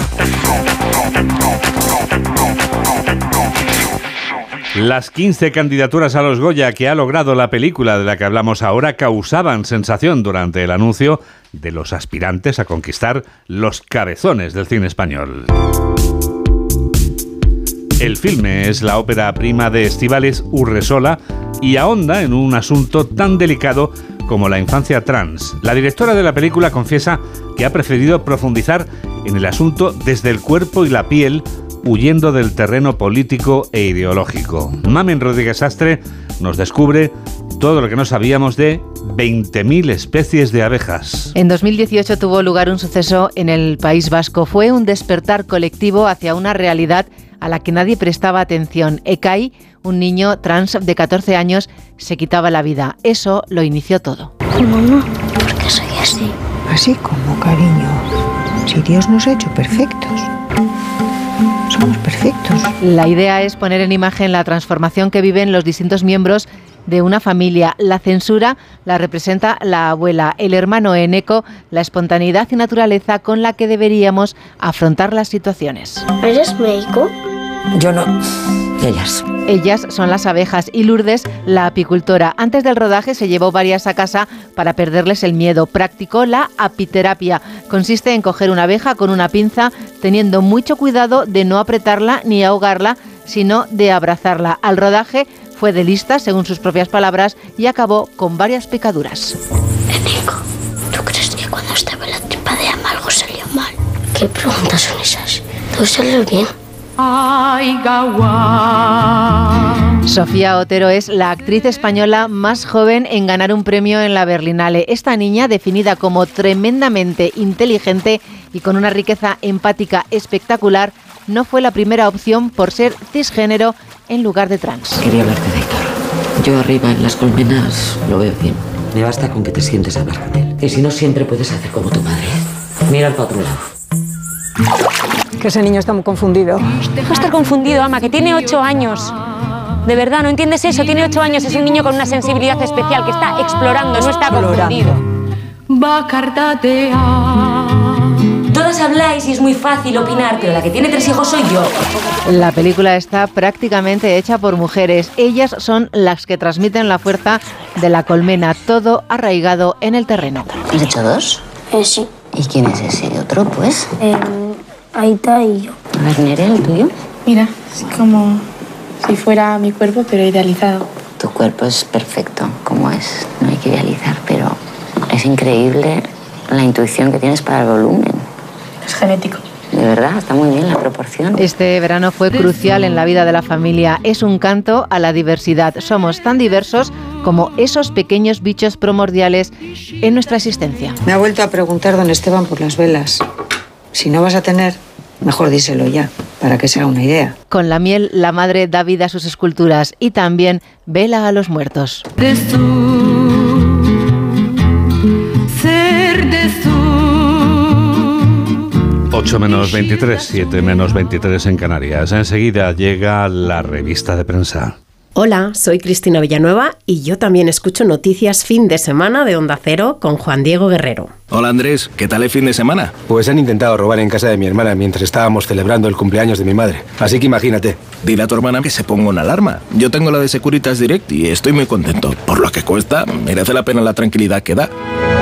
Las 15 candidaturas a los Goya que ha logrado la película de la que hablamos ahora causaban sensación durante el anuncio de los aspirantes a conquistar los cabezones del cine español. El filme es la ópera prima de Estivales Urresola y ahonda en un asunto tan delicado como la infancia trans. La directora de la película confiesa que ha preferido profundizar en el asunto desde el cuerpo y la piel, huyendo del terreno político e ideológico. Mamen Rodríguez Astre nos descubre todo lo que no sabíamos de 20.000 especies de abejas. En 2018 tuvo lugar un suceso en el País Vasco. Fue un despertar colectivo hacia una realidad a la que nadie prestaba atención. Ekai, un niño trans de 14 años, se quitaba la vida. Eso lo inició todo. Mamá, ¿por qué soy así? Así como, cariño. Si Dios nos ha hecho perfectos. Somos perfectos. La idea es poner en imagen la transformación que viven los distintos miembros de una familia. La censura la representa la abuela, el hermano Eneco, la espontaneidad y naturaleza con la que deberíamos afrontar las situaciones. ¿Eres médico? Yo no. Ellas. Ellas son las abejas y Lourdes, la apicultora. Antes del rodaje se llevó varias a casa para perderles el miedo. Practicó la apiterapia. Consiste en coger una abeja con una pinza, teniendo mucho cuidado de no apretarla ni ahogarla, sino de abrazarla. Al rodaje fue de lista, según sus propias palabras, y acabó con varias picaduras. ¿tú crees que cuando estaba en la tripa de Ama algo salió mal? ¿Qué preguntas son esas? ¿Todo salió bien? Sofía Otero es la actriz española más joven en ganar un premio en la Berlinale. Esta niña, definida como tremendamente inteligente y con una riqueza empática espectacular, no fue la primera opción por ser cisgénero en lugar de trans. Quería hablarte de Héctor. Yo arriba en las colmenas lo veo bien. Me basta con que te sientes a hablar con él. Y si no, siempre puedes hacer como tu madre. Mira para otro lado. Que ese niño está muy confundido. Deja estar confundido, ama, que tiene ocho años. De verdad, ¿no entiendes eso? Tiene ocho años, es un niño con una sensibilidad especial que está explorando, no está confundido. Todas habláis y es muy fácil opinar, pero la que tiene tres hijos soy yo. La película está prácticamente hecha por mujeres. Ellas son las que transmiten la fuerza de la colmena, todo arraigado en el terreno. ¿Has hecho dos? Eh, sí. ¿Y quién es ese otro, pues? Eh, Aita y yo. A ver, Nere, el tuyo. Mira, es como si fuera mi cuerpo, pero idealizado. Tu cuerpo es perfecto, como es. No hay que idealizar, pero es increíble la intuición que tienes para el volumen. Es genético. De verdad, está muy bien la proporción. Este verano fue crucial en la vida de la familia. Es un canto a la diversidad. Somos tan diversos como esos pequeños bichos primordiales en nuestra existencia. Me ha vuelto a preguntar don Esteban por las velas. Si no vas a tener, mejor díselo ya, para que se haga una idea. Con la miel, la madre da vida a sus esculturas y también vela a los muertos. Ser de 8 menos 23, 7 menos 23 en Canarias. Enseguida llega la revista de prensa. Hola, soy Cristina Villanueva y yo también escucho noticias fin de semana de Onda Cero con Juan Diego Guerrero. Hola Andrés, ¿qué tal el fin de semana? Pues han intentado robar en casa de mi hermana mientras estábamos celebrando el cumpleaños de mi madre. Así que imagínate. Dile a tu hermana que se ponga una alarma. Yo tengo la de Securitas Direct y estoy muy contento. Por lo que cuesta, merece la pena la tranquilidad que da.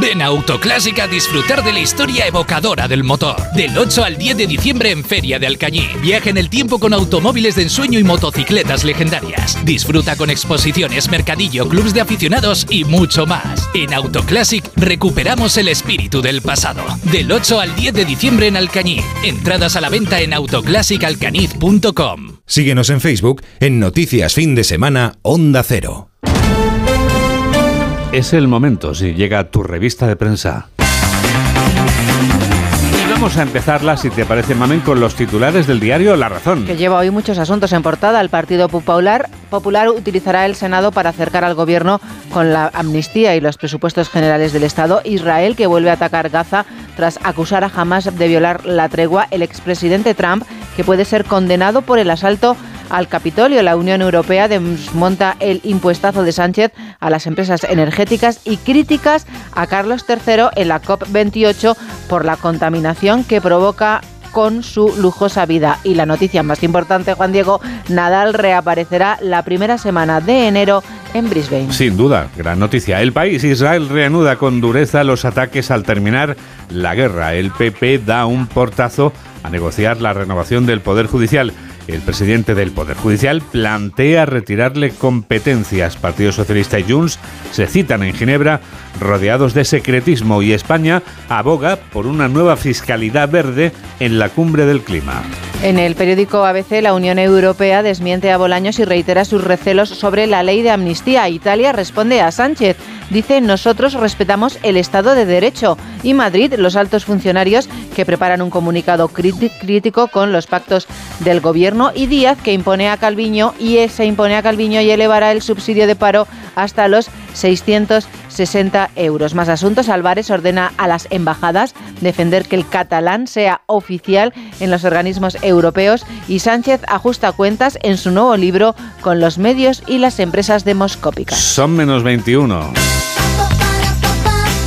Ven a Autoclásica a disfrutar de la historia evocadora del motor. Del 8 al 10 de diciembre en Feria de Alcañí. Viaja en el tiempo con automóviles de ensueño y motocicletas legendarias. Disfruta con exposiciones, mercadillo, clubs de aficionados y mucho más. En Autoclassic recuperamos el espíritu del pasado. Del 8 al 10 de diciembre en Alcañí. Entradas a la venta en autoclassicalcañiz.com. Síguenos en Facebook en Noticias Fin de Semana Onda Cero. Es el momento si llega tu revista de prensa. Vamos a empezarla, si te parece, Mamen, con los titulares del diario La Razón. Que lleva hoy muchos asuntos en portada. El Partido Popular, Popular utilizará el Senado para acercar al gobierno con la amnistía y los presupuestos generales del Estado. Israel, que vuelve a atacar Gaza tras acusar a Hamas de violar la tregua. El expresidente Trump, que puede ser condenado por el asalto al Capitolio. La Unión Europea desmonta el impuestazo de Sánchez a las empresas energéticas y críticas a Carlos III en la COP28 por la contaminación que provoca con su lujosa vida. Y la noticia más importante, Juan Diego, Nadal reaparecerá la primera semana de enero en Brisbane. Sin duda, gran noticia. El país Israel reanuda con dureza los ataques al terminar la guerra. El PP da un portazo a negociar la renovación del Poder Judicial. El presidente del Poder Judicial plantea retirarle competencias. Partido Socialista y Junts se citan en Ginebra rodeados de secretismo y España aboga por una nueva fiscalidad verde en la cumbre del clima. En el periódico ABC, la Unión Europea desmiente a Bolaños y reitera sus recelos sobre la ley de amnistía. Italia responde a Sánchez. Dice, nosotros respetamos el Estado de Derecho. Y Madrid, los altos funcionarios que preparan un comunicado crítico con los pactos del gobierno. Y Díaz, que impone a Calviño y se impone a Calviño y elevará el subsidio de paro hasta los 660 euros. Más asuntos, Álvarez ordena a las embajadas defender que el catalán sea oficial en los organismos europeos y Sánchez ajusta cuentas en su nuevo libro con los medios y las empresas demoscópicas. Son menos 21.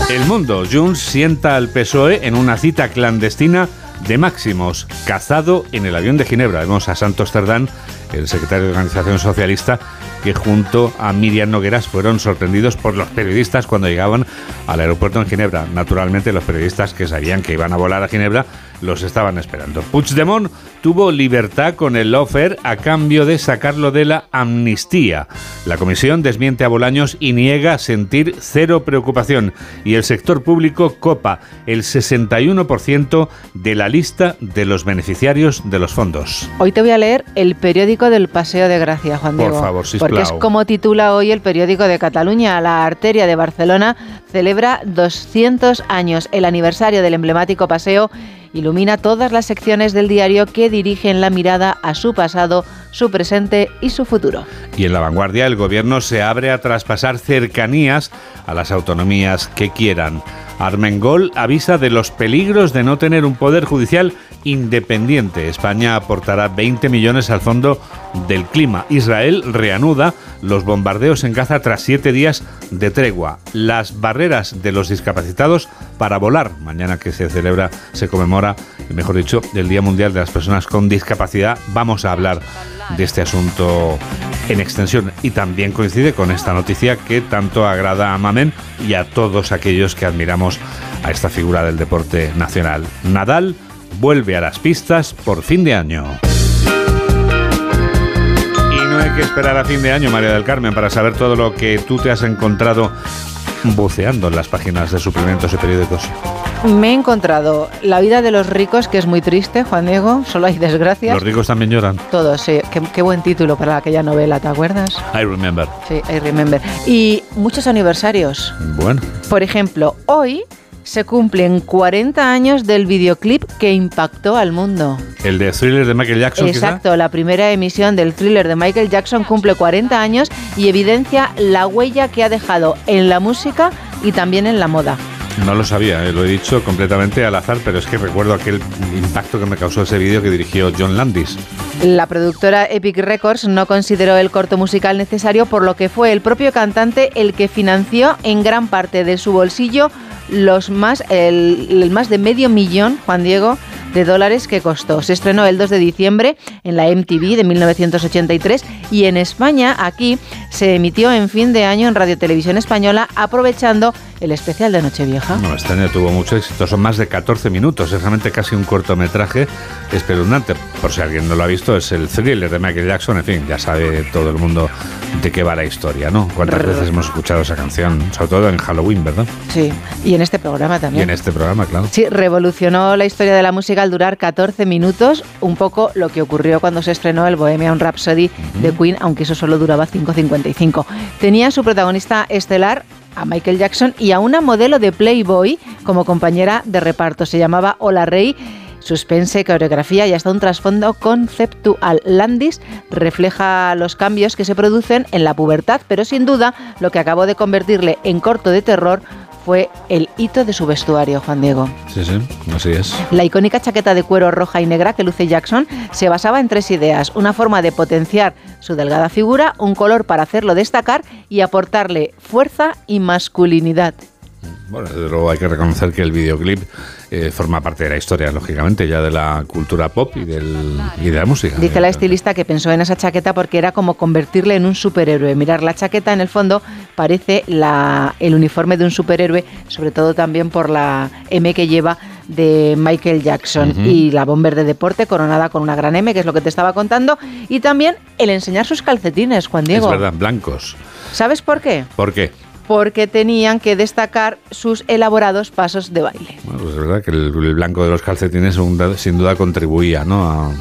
El mundo, Junts sienta al PSOE en una cita clandestina de Máximos, cazado en el avión de Ginebra. Vemos a Santos Cerdán el secretario de Organización Socialista, que junto a Miriam Nogueras fueron sorprendidos por los periodistas cuando llegaban al aeropuerto en Ginebra. Naturalmente, los periodistas que sabían que iban a volar a Ginebra los estaban esperando. Puigdemont tuvo libertad con el offer a cambio de sacarlo de la amnistía. La comisión desmiente a Bolaños y niega sentir cero preocupación. Y el sector público copa el 61% de la lista de los beneficiarios de los fondos. Hoy te voy a leer el periódico del Paseo de Gracia, Juan Por Diego. favor, sisplau. Porque es como titula hoy el periódico de Cataluña. La arteria de Barcelona celebra 200 años. El aniversario del emblemático paseo ilumina todas las secciones del diario que dirigen la mirada a su pasado, su presente y su futuro. Y en la vanguardia el gobierno se abre a traspasar cercanías a las autonomías que quieran. Armengol avisa de los peligros de no tener un poder judicial independiente. España aportará 20 millones al fondo del clima. Israel reanuda los bombardeos en Gaza tras siete días de tregua. Las barreras de los discapacitados para volar. Mañana que se celebra, se conmemora, mejor dicho, el Día Mundial de las Personas con Discapacidad. Vamos a hablar de este asunto en extensión y también coincide con esta noticia que tanto agrada a Mamen y a todos aquellos que admiramos a esta figura del deporte nacional. Nadal vuelve a las pistas por fin de año. No hay que esperar a fin de año, María del Carmen, para saber todo lo que tú te has encontrado buceando en las páginas de suplementos y periódicos. Me he encontrado La vida de los ricos, que es muy triste, Juan Diego. Solo hay desgracias. Los ricos también lloran. Todos, sí. Qué, qué buen título para aquella novela, ¿te acuerdas? I remember. Sí, I remember. Y muchos aniversarios. Bueno, Por ejemplo, hoy se cumplen 40 años del videoclip que impactó al mundo. el de thriller de Michael Jackson, quizá. Exacto, la primera emisión del thriller de Michael Jackson cumple 40 años y evidencia la huella que ha dejado en la música y también en la moda. No lo sabía, eh, lo he dicho completamente al azar, pero es que recuerdo aquel impacto que me causó ese vídeo que dirigió John Landis. La productora Epic Records no consideró el corto musical necesario, por lo que fue el propio cantante el que financió en gran parte de su bolsillo los más, el, el más de medio millón, Juan Diego, de dólares que costó. Se estrenó el 2 de diciembre en la MTV de 1983 y en España, aquí, se emitió en fin de año en Radio Televisión Española, aprovechando el especial de Nochevieja. No, este año tuvo mucho éxito, son más de 14 minutos, es realmente casi un cortometraje espeluznante. Por si alguien no lo ha visto, es el thriller de Michael Jackson, en fin, ya sabe todo el mundo de qué va la historia, ¿no? ¿Cuántas veces hemos escuchado esa canción? Sobre todo en Halloween, ¿verdad? Sí, y en este programa Y también. en este programa, claro. Sí, revolucionó la historia de la música al durar 14 minutos, un poco lo que ocurrió cuando se estrenó el Bohemian Rhapsody de Queen, aunque eso solo duraba 5.55. Tenía su protagonista estelar a Michael Jackson y a una modelo de Playboy como compañera de reparto. Se llamaba Ola Rey. Suspense, coreografía y hasta un trasfondo conceptual. Landis refleja los cambios que se producen en la pubertad, pero sin duda lo que acabó de convertirle en corto de terror fue el hito de su vestuario, Juan Diego. Sí, sí, así es. La icónica chaqueta de cuero roja y negra que luce Jackson se basaba en tres ideas. Una forma de potenciar su delgada figura, un color para hacerlo destacar y aportarle fuerza y masculinidad. Bueno, desde luego hay que reconocer que el videoclip eh, forma parte de la historia, lógicamente, ya de la cultura pop y, del, y de la música. Dice la estilista que pensó en esa chaqueta porque era como convertirle en un superhéroe. Mirar la chaqueta en el fondo parece la, el uniforme de un superhéroe, sobre todo también por la M que lleva de Michael Jackson y la bomber de deporte coronada con una gran M, que es lo que te estaba contando, y también el enseñar sus calcetines, Juan Es Diego. verdad, blancos. ¿Sabes por qué? ¿Por qué? Porque tenían que destacar sus elaborados pasos de baile. Bueno, pues es verdad que el, el blanco de los calcetines sin duda- contribuía ¿no? a,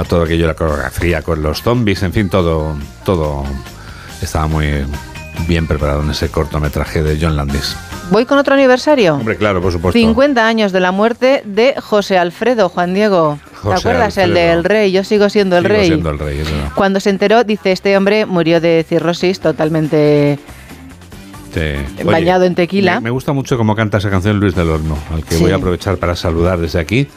a todo aquello, la coreografía con los zombies, en fin, todo, todo estaba muy bien preparado en ese cortometraje de John Landis. Voy con otro aniversario. Hombre, claro, por supuesto. 50 años de la muerte de José Alfredo, Juan Diego. ¿Te José acuerdas? El Alfredo. del rey, yo sigo siendo el Sigo rey. siendo el rey. Cuando se enteró, dice, este hombre murió de cirrosis totalmente Sí. bañado en tequila. Me, me gusta mucho cómo canta esa canción Luis del Horno, al que Sí. voy a aprovechar para saludar desde aquí,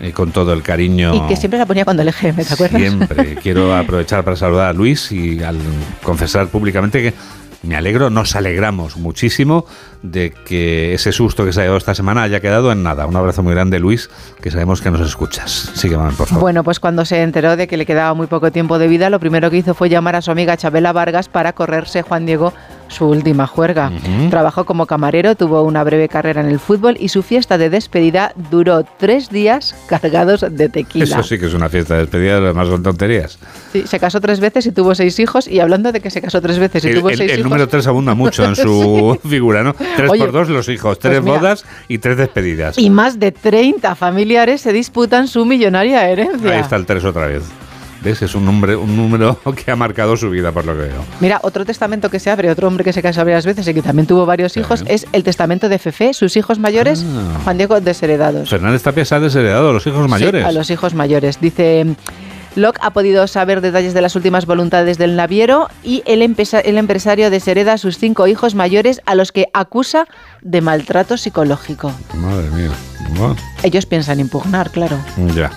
eh, con todo el cariño. Y que siempre la ponía cuando el ¿te acuerdas? Siempre. (laughs) Quiero aprovechar para saludar a Luis y al confesar públicamente que me alegro, nos alegramos muchísimo de que ese susto que se ha llevado esta semana haya quedado en nada. Un abrazo muy grande, Luis, que sabemos que nos escuchas. Sigue, Mamen, por favor. Bueno, pues cuando se enteró de que le quedaba muy poco tiempo de vida, lo primero que hizo fue llamar a su amiga Chabela Vargas para correrse Juan Diego su última juerga. Trabajó como camarero, tuvo una breve carrera en el fútbol y su fiesta de despedida duró tres días cargados de tequila. Eso sí que es una fiesta de despedida, lo demás son tonterías. Sí, se casó tres veces y tuvo seis hijos. Y hablando de que se casó tres veces y El, tuvo el- seis el hijos. número 3 abunda mucho en su (laughs) figura, ¿no? Tres Oye, por dos los hijos, tres mira. bodas y tres despedidas. Y más de 30 familiares se disputan su millonaria herencia. Ahí está el 3 otra vez. ¿Ves? Es un, nombre, un número (laughs) que ha marcado su vida, por lo que veo. Mira, otro testamento que se abre, otro hombre que se casa varias veces y que también tuvo varios hijos, es el testamento de Fefe, sus hijos mayores, Ah. Juan Diego, desheredados. Fernández Tapia se ha desheredado a los hijos mayores. Sí, a los hijos mayores. Dice. Locke ha podido saber detalles de las últimas voluntades del naviero y el, el empresario deshereda a sus cinco hijos mayores a los que acusa de maltrato psicológico. Madre mía. Bueno, Ellos piensan impugnar, claro. ya.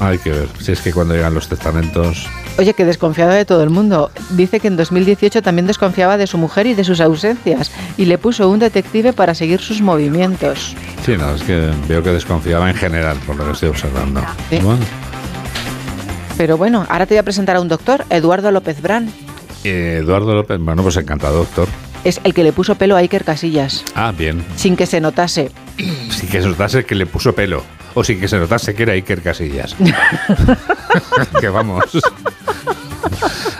Hay que ver. Si es que cuando llegan los testamentos. Oye, que desconfiado de todo el mundo. Dice que en 2018 también desconfiaba de su mujer y de sus ausencias y le puso un detective para seguir sus movimientos. Sí, no, es que veo que desconfiaba en general, por lo que estoy observando. Sí. Bueno, Pero bueno, ahora te voy a presentar a un doctor, Eduardo López Brán. eh, Eduardo López, bueno, pues encantado, doctor. Es el que le puso pelo a Iker Casillas, Ah, bien. sin que se notase. Sí que se notase que le puso pelo. O sí que se notase que era Iker Casillas. (laughs) que vamos.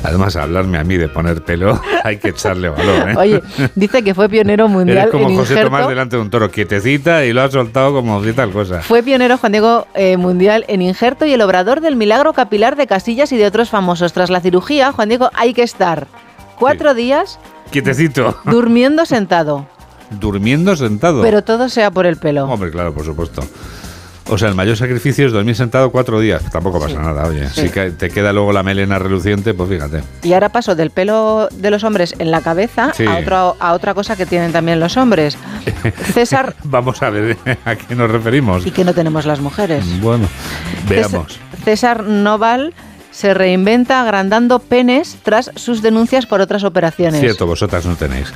Además, hablarme a mí de poner pelo, hay que echarle valor, ¿eh? Oye, dice que fue pionero mundial Eres como en José injerto. Tomás delante de un toro, quietecita y lo ha soltado como si tal cosa. Fue pionero Juan Diego eh, Mundial en injerto y el obrador del milagro capilar de Casillas y de otros famosos. Tras la cirugía, Juan Diego hay que estar cuatro días Quietecito. durmiendo sentado. Durmiendo sentado. Pero todo sea por el pelo. Hombre, claro, por supuesto. O sea, el mayor sacrificio es dormir sentado cuatro días. Tampoco pasa nada, oye. Sí. Si te queda luego la melena reluciente, pues fíjate. Y ahora paso del pelo de los hombres en la cabeza Sí. a, otro, a otra cosa que tienen también los hombres. (laughs) César, Vamos a ver a qué nos referimos. y que no tenemos las mujeres. Bueno, veamos. César, César Noval se reinventa agrandando penes tras sus denuncias por otras operaciones. Cierto, vosotras no tenéis.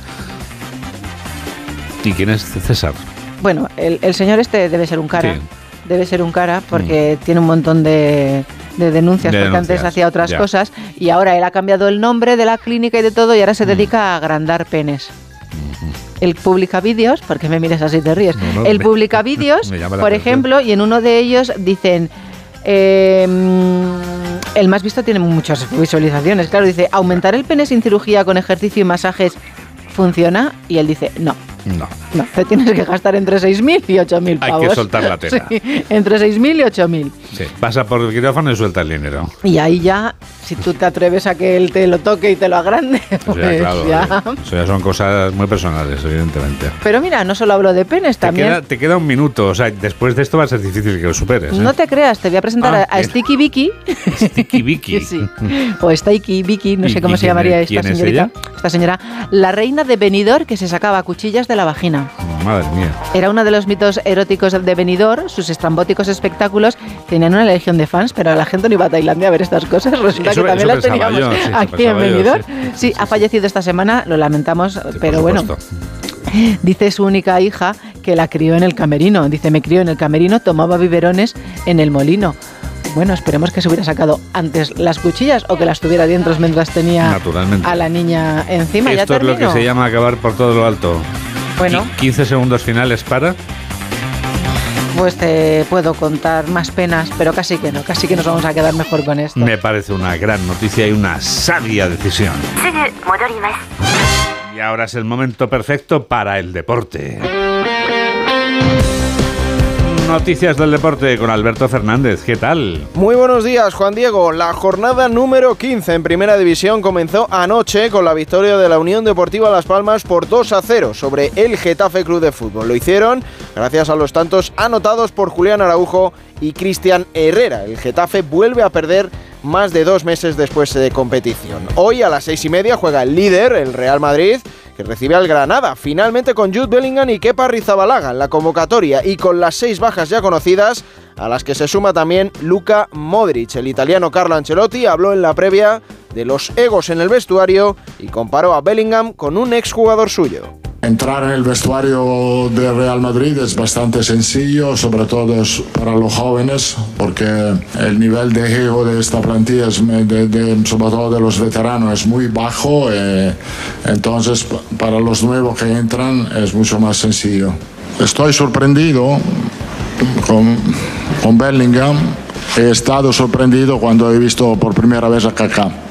¿Y quién es César? Bueno, el, el señor este debe ser un cara. Sí. Debe ser un cara porque tiene un montón de, de denuncias De porque antes hacía otras ya. cosas y ahora él ha cambiado el nombre de la clínica y de todo y ahora se dedica a agrandar penes. Él publica vídeos, porque me mires así te ríes. No, no, Él me- publica (laughs) vídeos, por atención. ejemplo, y en uno de ellos dicen. eh, mm, el más visto tiene muchas visualizaciones. Claro, dice: aumentar el pene sin cirugía con ejercicio y masajes funciona. Y él dice: no. No. No, te tienes que gastar entre 6.000 y 8.000 Hay pavos. que soltar la tela. (laughs) Sí, entre 6.000 y 8.000. Sí. Pasa por el quirófano y suelta el dinero. Y ahí ya, si tú te atreves a que él te lo toque y te lo agrande, O sea, pues claro, ya. Eso ya son cosas muy personales, evidentemente. Pero mira, no solo hablo de penes, Te también... queda, te queda un minuto, o sea, después de esto va a ser difícil que lo superes. ¿eh? No te creas, te voy a presentar Ah, a, a bien. Sticky Vicky, Sticky (laughs) Vicky. Sí. o Sticky Vicky, no ¿Y- sé cómo se llamaría es- esta es señorita. ella? Esta señora, la reina de Benidorm que se sacaba cuchillas de la vagina. Madre mía. Era uno de los mitos eróticos de Benidorm, sus estrambóticos espectáculos tenían una legión de fans, pero la gente no iba a Tailandia a ver estas cosas, resulta Eso- que también las teníamos yo, sí, aquí en pensaba yo, Benidorm. sí. Sí, ha fallecido esta semana, lo lamentamos, pero bueno. Dice su única hija que la crió en el camerino. Dice, me crió en el camerino, tomaba biberones en el molino. Bueno, esperemos que se hubiera sacado antes las cuchillas o que las tuviera dentro mientras tenía a la niña encima. ya Esto es lo que se llama acabar por todo lo alto. Bueno. Qui- 15 segundos finales para. Pues te puedo contar más penas, pero casi que no, casi que nos vamos a quedar mejor con esto. Me parece una gran noticia y una sabia decisión. Y ahora es el momento perfecto para el deporte. Noticias del deporte con Alberto Fernández. ¿Qué tal? Muy buenos días, Juan Diego. La jornada número 15 en Primera División comenzó anoche con la victoria de la Unión Deportiva Las Palmas por 2 a 0 sobre el Getafe Club de Fútbol. Lo hicieron gracias a los tantos anotados por Julián Araujo y Cristian Herrera. El Getafe vuelve a perder más de dos meses después de competición. Hoy a las seis y media juega el líder, el Real Madrid, que recibe al Granada, finalmente con Jude Bellingham y Kepa Rizabalaga en la convocatoria y con las seis bajas ya conocidas, a las que se suma también Luka Modric. El italiano Carlo Ancelotti habló en la previa de los egos en el vestuario y comparó a Bellingham con un exjugador suyo. Entrar en el vestuario de Real Madrid es bastante sencillo, sobre todo para los jóvenes, porque el nivel de ego de esta plantilla, es, sobre todo de los veteranos, es muy bajo. Eh, entonces, para los nuevos que entran es mucho más sencillo. Estoy sorprendido con, con Bellingham. He estado sorprendido cuando he visto por primera vez a Kaká.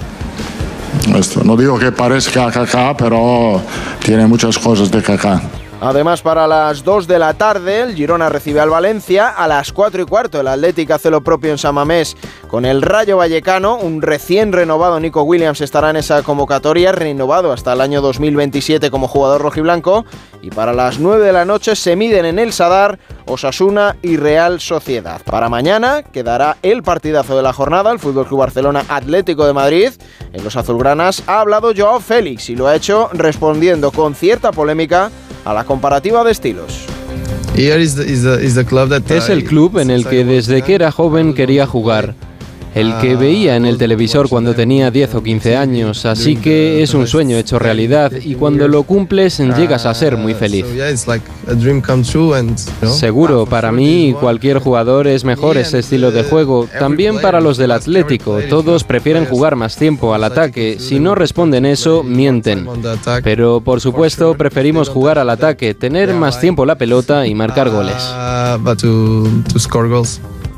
No digo que parezca Kaká, pero tiene muchas cosas de Kaká. Además, para las 2 de la tarde, el Girona recibe al Valencia. A las 4 y cuarto, el Atlético hace lo propio en Samamés con el Rayo Vallecano. Un recién renovado Nico Williams estará en esa convocatoria, renovado hasta el año 2027 como jugador rojiblanco. Y para las 9 de la noche se miden en el Sadar Osasuna y Real Sociedad. Para mañana quedará el partidazo de la jornada, el Fútbol Club Barcelona Atlético de Madrid. En los azulgranas ha hablado Joao Félix y lo ha hecho respondiendo con cierta polémica a la comparativa de estilos. Es el club en el que desde que era joven quería jugar el que veía en el televisor cuando tenía 10 o 15 años, así que es un sueño hecho realidad. y cuando lo cumples llegas a ser muy feliz. Seguro, para mí cualquier jugador es mejor ese estilo de juego, también para los del Atlético, todos prefieren jugar más tiempo al ataque, si no responden eso, mienten. Pero por supuesto preferimos jugar al ataque, tener más tiempo la pelota y marcar goles.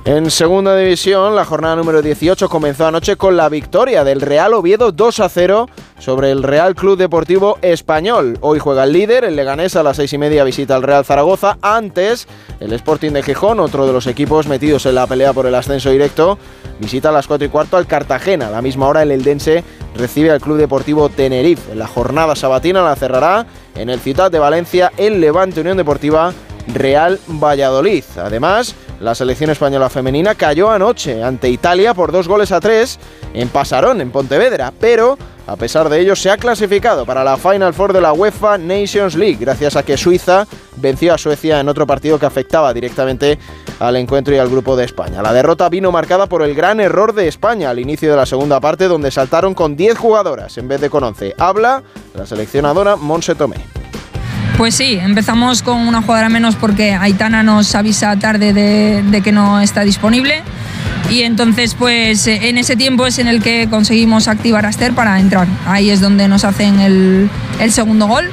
En segunda división, la jornada número 18 comenzó anoche con la victoria del Real Oviedo 2 a 0 sobre el Real Club Deportivo Español. Hoy juega el líder, el Leganés, a las seis y media visita al Real Zaragoza. Antes, el Sporting de Gijón, otro de los equipos metidos en la pelea por el ascenso directo, visita a las 4 y cuarto al Cartagena. A la misma hora, el Eldense recibe al Club Deportivo Tenerife. En la jornada sabatina la cerrará en el Ciudad de Valencia el Levante Unión Deportiva Real Valladolid. Además, la selección española femenina cayó anoche ante Italia por dos goles a tres en Pasarón, en Pontevedra, pero a pesar de ello se ha clasificado para la Final Four de la UEFA Nations League, gracias a que Suiza venció a Suecia en otro partido que afectaba directamente al encuentro y al grupo de España. La derrota vino marcada por el gran error de España al inicio de la segunda parte, donde saltaron con 10 jugadoras en vez de con 11. Habla la seleccionadora Monse Tomé. Pues sí, empezamos con una jugadora menos porque Aitana nos avisa tarde de, que no está disponible. Y entonces, pues en ese tiempo es en el que conseguimos activar a Esther para entrar. Ahí es donde nos hacen el, segundo gol.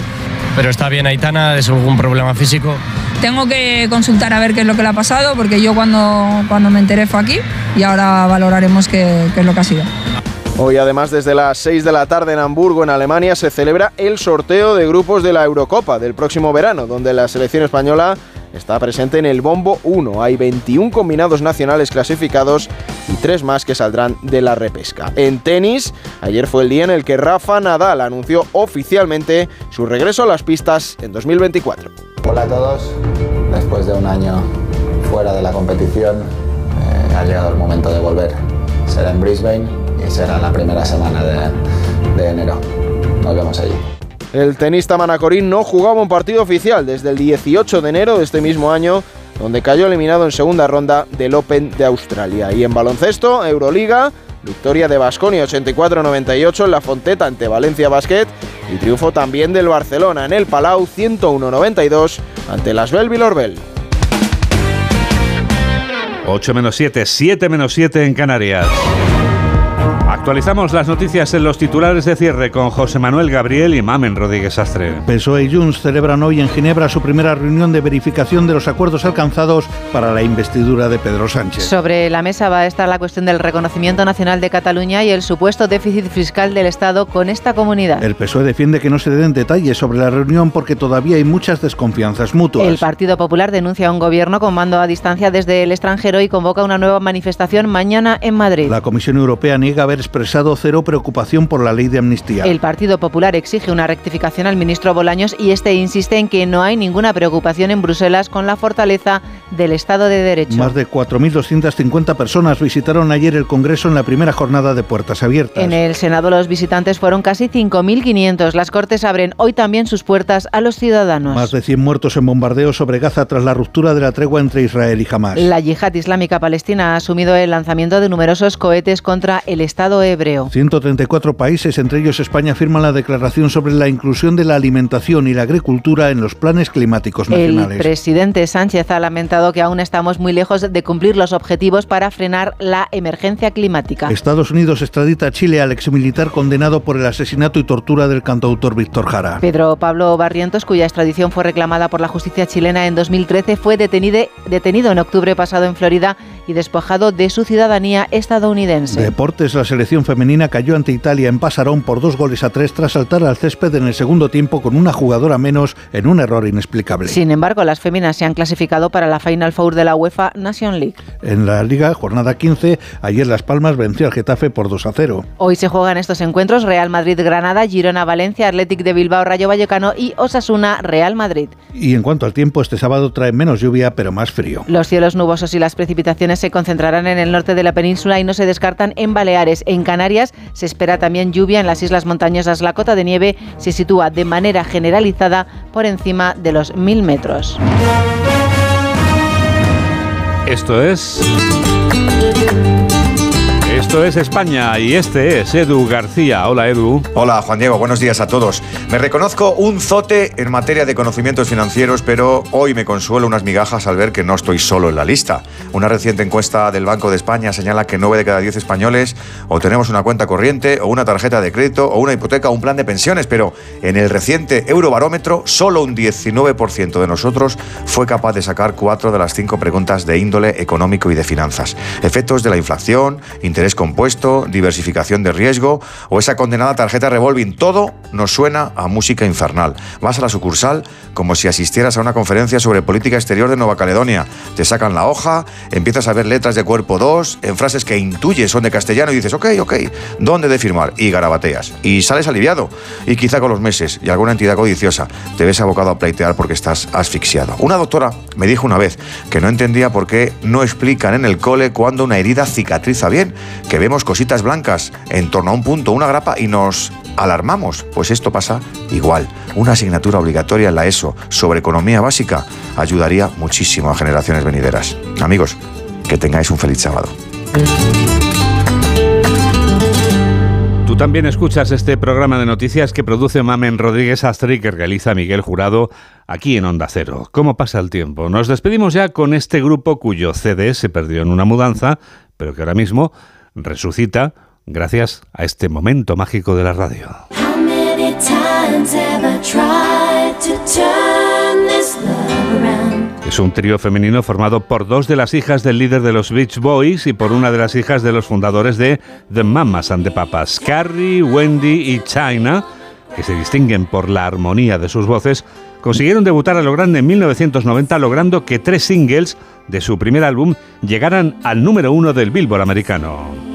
Pero está bien Aitana, ¿es algún problema físico? Tengo que consultar a ver qué es lo que le ha pasado, porque yo cuando, cuando me enteré fue aquí y ahora valoraremos qué, qué es lo que ha sido. Hoy además desde las 6 de la tarde en Hamburgo, en Alemania, se celebra el sorteo de grupos de la Eurocopa del próximo verano, donde la selección española está presente en el Bombo 1. Hay 21 combinados nacionales clasificados y 3 más que saldrán de la repesca. En tenis, ayer fue el día en el que Rafa Nadal anunció oficialmente su regreso a las pistas en 2024. Hola a todos, después de un año fuera de la competición, eh, ha llegado el momento de volver. Será en Brisbane será la primera semana de, enero. Nos vemos allí. El tenista manacorín no jugaba un partido oficial desde el 18 de enero de este mismo año, donde cayó eliminado en segunda ronda del Open de Australia. Y en baloncesto, Euroliga, victoria de Basconia 84-98 en la Fonteta ante Valencia Basket y triunfo también del Barcelona en el Palau 101-92 ante las Belvilor 8 menos 7, 7 menos 7 en Canarias. Actualizamos las noticias en los titulares de cierre con José Manuel Gabriel y Mamen Rodríguez Astre. PSOE y Junts celebran hoy en Ginebra su primera reunión de verificación de los acuerdos alcanzados para la investidura de Pedro Sánchez. Sobre la mesa va a estar la cuestión del reconocimiento nacional de Cataluña y el supuesto déficit fiscal del Estado con esta comunidad. El PSOE defiende que no se den detalles sobre la reunión porque todavía hay muchas desconfianzas mutuas. El Partido Popular denuncia a un gobierno con mando a distancia desde el extranjero y convoca una nueva manifestación mañana en Madrid. La Comisión Europea niega haber expresado cero preocupación por la ley de amnistía. El Partido Popular exige una rectificación al ministro Bolaños y este insiste en que no hay ninguna preocupación en Bruselas con la fortaleza del Estado de Derecho. Más de 4.250 personas visitaron ayer el Congreso en la primera jornada de puertas abiertas. En el Senado los visitantes fueron casi 5.500. Las Cortes abren hoy también sus puertas a los ciudadanos. Más de 100 muertos en bombardeos sobre Gaza tras la ruptura de la tregua entre Israel y Hamas. La yihad islámica palestina ha asumido el lanzamiento de numerosos cohetes contra el Estado Alfabeto Hebreo. 134 países, entre ellos España, firman la declaración sobre la inclusión de la alimentación y la agricultura en los planes climáticos nacionales. El presidente Sánchez ha lamentado que aún estamos muy lejos de cumplir los objetivos para frenar la emergencia climática. Estados Unidos extradita a Chile al exmilitar condenado por el asesinato y tortura del cantautor Víctor Jara. Pedro Pablo Barrientos, cuya extradición fue reclamada por la justicia chilena en 2013, fue detenido, detenido en octubre pasado en Florida y despojado de su ciudadanía estadounidense. Deportes, la selección femenina cayó ante Italia en Pasarón por dos goles a tres tras saltar al césped en el segundo tiempo con una jugadora menos en un error inexplicable. Sin embargo, las féminas se han clasificado para la Final Four de la UEFA Nation League. En la Liga, jornada 15, ayer Las Palmas venció al Getafe por 2 a 0. Hoy se juegan estos encuentros Real Madrid-Granada, Girona-Valencia, Athletic de Bilbao-Rayo Vallecano y Osasuna-Real Madrid. Y en cuanto al tiempo, este sábado trae menos lluvia pero más frío. Los cielos nubosos y las precipitaciones se concentrarán en el norte de la península y no se descartan en Baleares. En Canarias se espera también lluvia en las islas montañosas. La cota de nieve se sitúa de manera generalizada por encima de los mil metros. Esto es... Esto es España y este es Edu García. Hola Edu. Hola Juan Diego, buenos días a todos. Me reconozco un zote en materia de conocimientos financieros, pero hoy me consuelo unas migajas al ver que no estoy solo en la lista. Una reciente encuesta del Banco de España señala que 9 de cada 10 españoles o tenemos una cuenta corriente o una tarjeta de crédito o una hipoteca o un plan de pensiones, pero en el reciente Eurobarómetro solo un 19% de nosotros fue capaz de sacar cuatro de las cinco preguntas de índole económico y de finanzas. Efectos de la inflación, interés compuesto, diversificación de riesgo o esa condenada tarjeta revolving. Todo nos suena a música infernal. Vas a la sucursal como si asistieras a una conferencia sobre política exterior de Nueva Caledonia. Te sacan la hoja, empiezas a ver letras de cuerpo 2 en frases que intuyes son de castellano y dices, ok, ok, ¿dónde de firmar? Y garabateas. Y sales aliviado. Y quizá con los meses y alguna entidad codiciosa te ves abocado a pleitear porque estás asfixiado. Una doctora me dijo una vez que no entendía por qué no explican en el cole cuando una herida cicatriza bien que vemos cositas blancas en torno a un punto, una grapa y nos alarmamos. Pues esto pasa igual. Una asignatura obligatoria en la ESO sobre economía básica ayudaría muchísimo a generaciones venideras. Amigos, que tengáis un feliz sábado. Tú también escuchas este programa de noticias que produce Mamen Rodríguez Astri que realiza Miguel Jurado aquí en Onda Cero. ¿Cómo pasa el tiempo? Nos despedimos ya con este grupo cuyo CD se perdió en una mudanza, pero que ahora mismo resucita gracias a este momento mágico de la radio. Es un trío femenino formado por dos de las hijas del líder de los Beach Boys y por una de las hijas de los fundadores de The Mamas and the Papas, Carrie, Wendy y China, que se distinguen por la armonía de sus voces, consiguieron debutar a lo grande en 1990 logrando que tres singles de su primer álbum llegaran al número uno del Billboard americano.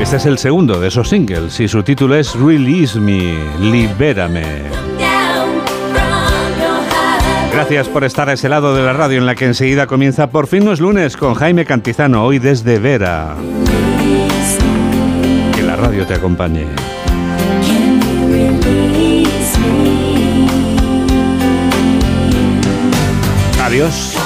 Este es el segundo de esos singles y su título es Release Me, Libérame. Gracias por estar a ese lado de la radio en la que enseguida comienza Por fin no es lunes con Jaime Cantizano, hoy desde Vera. Que la radio te acompañe. Adiós.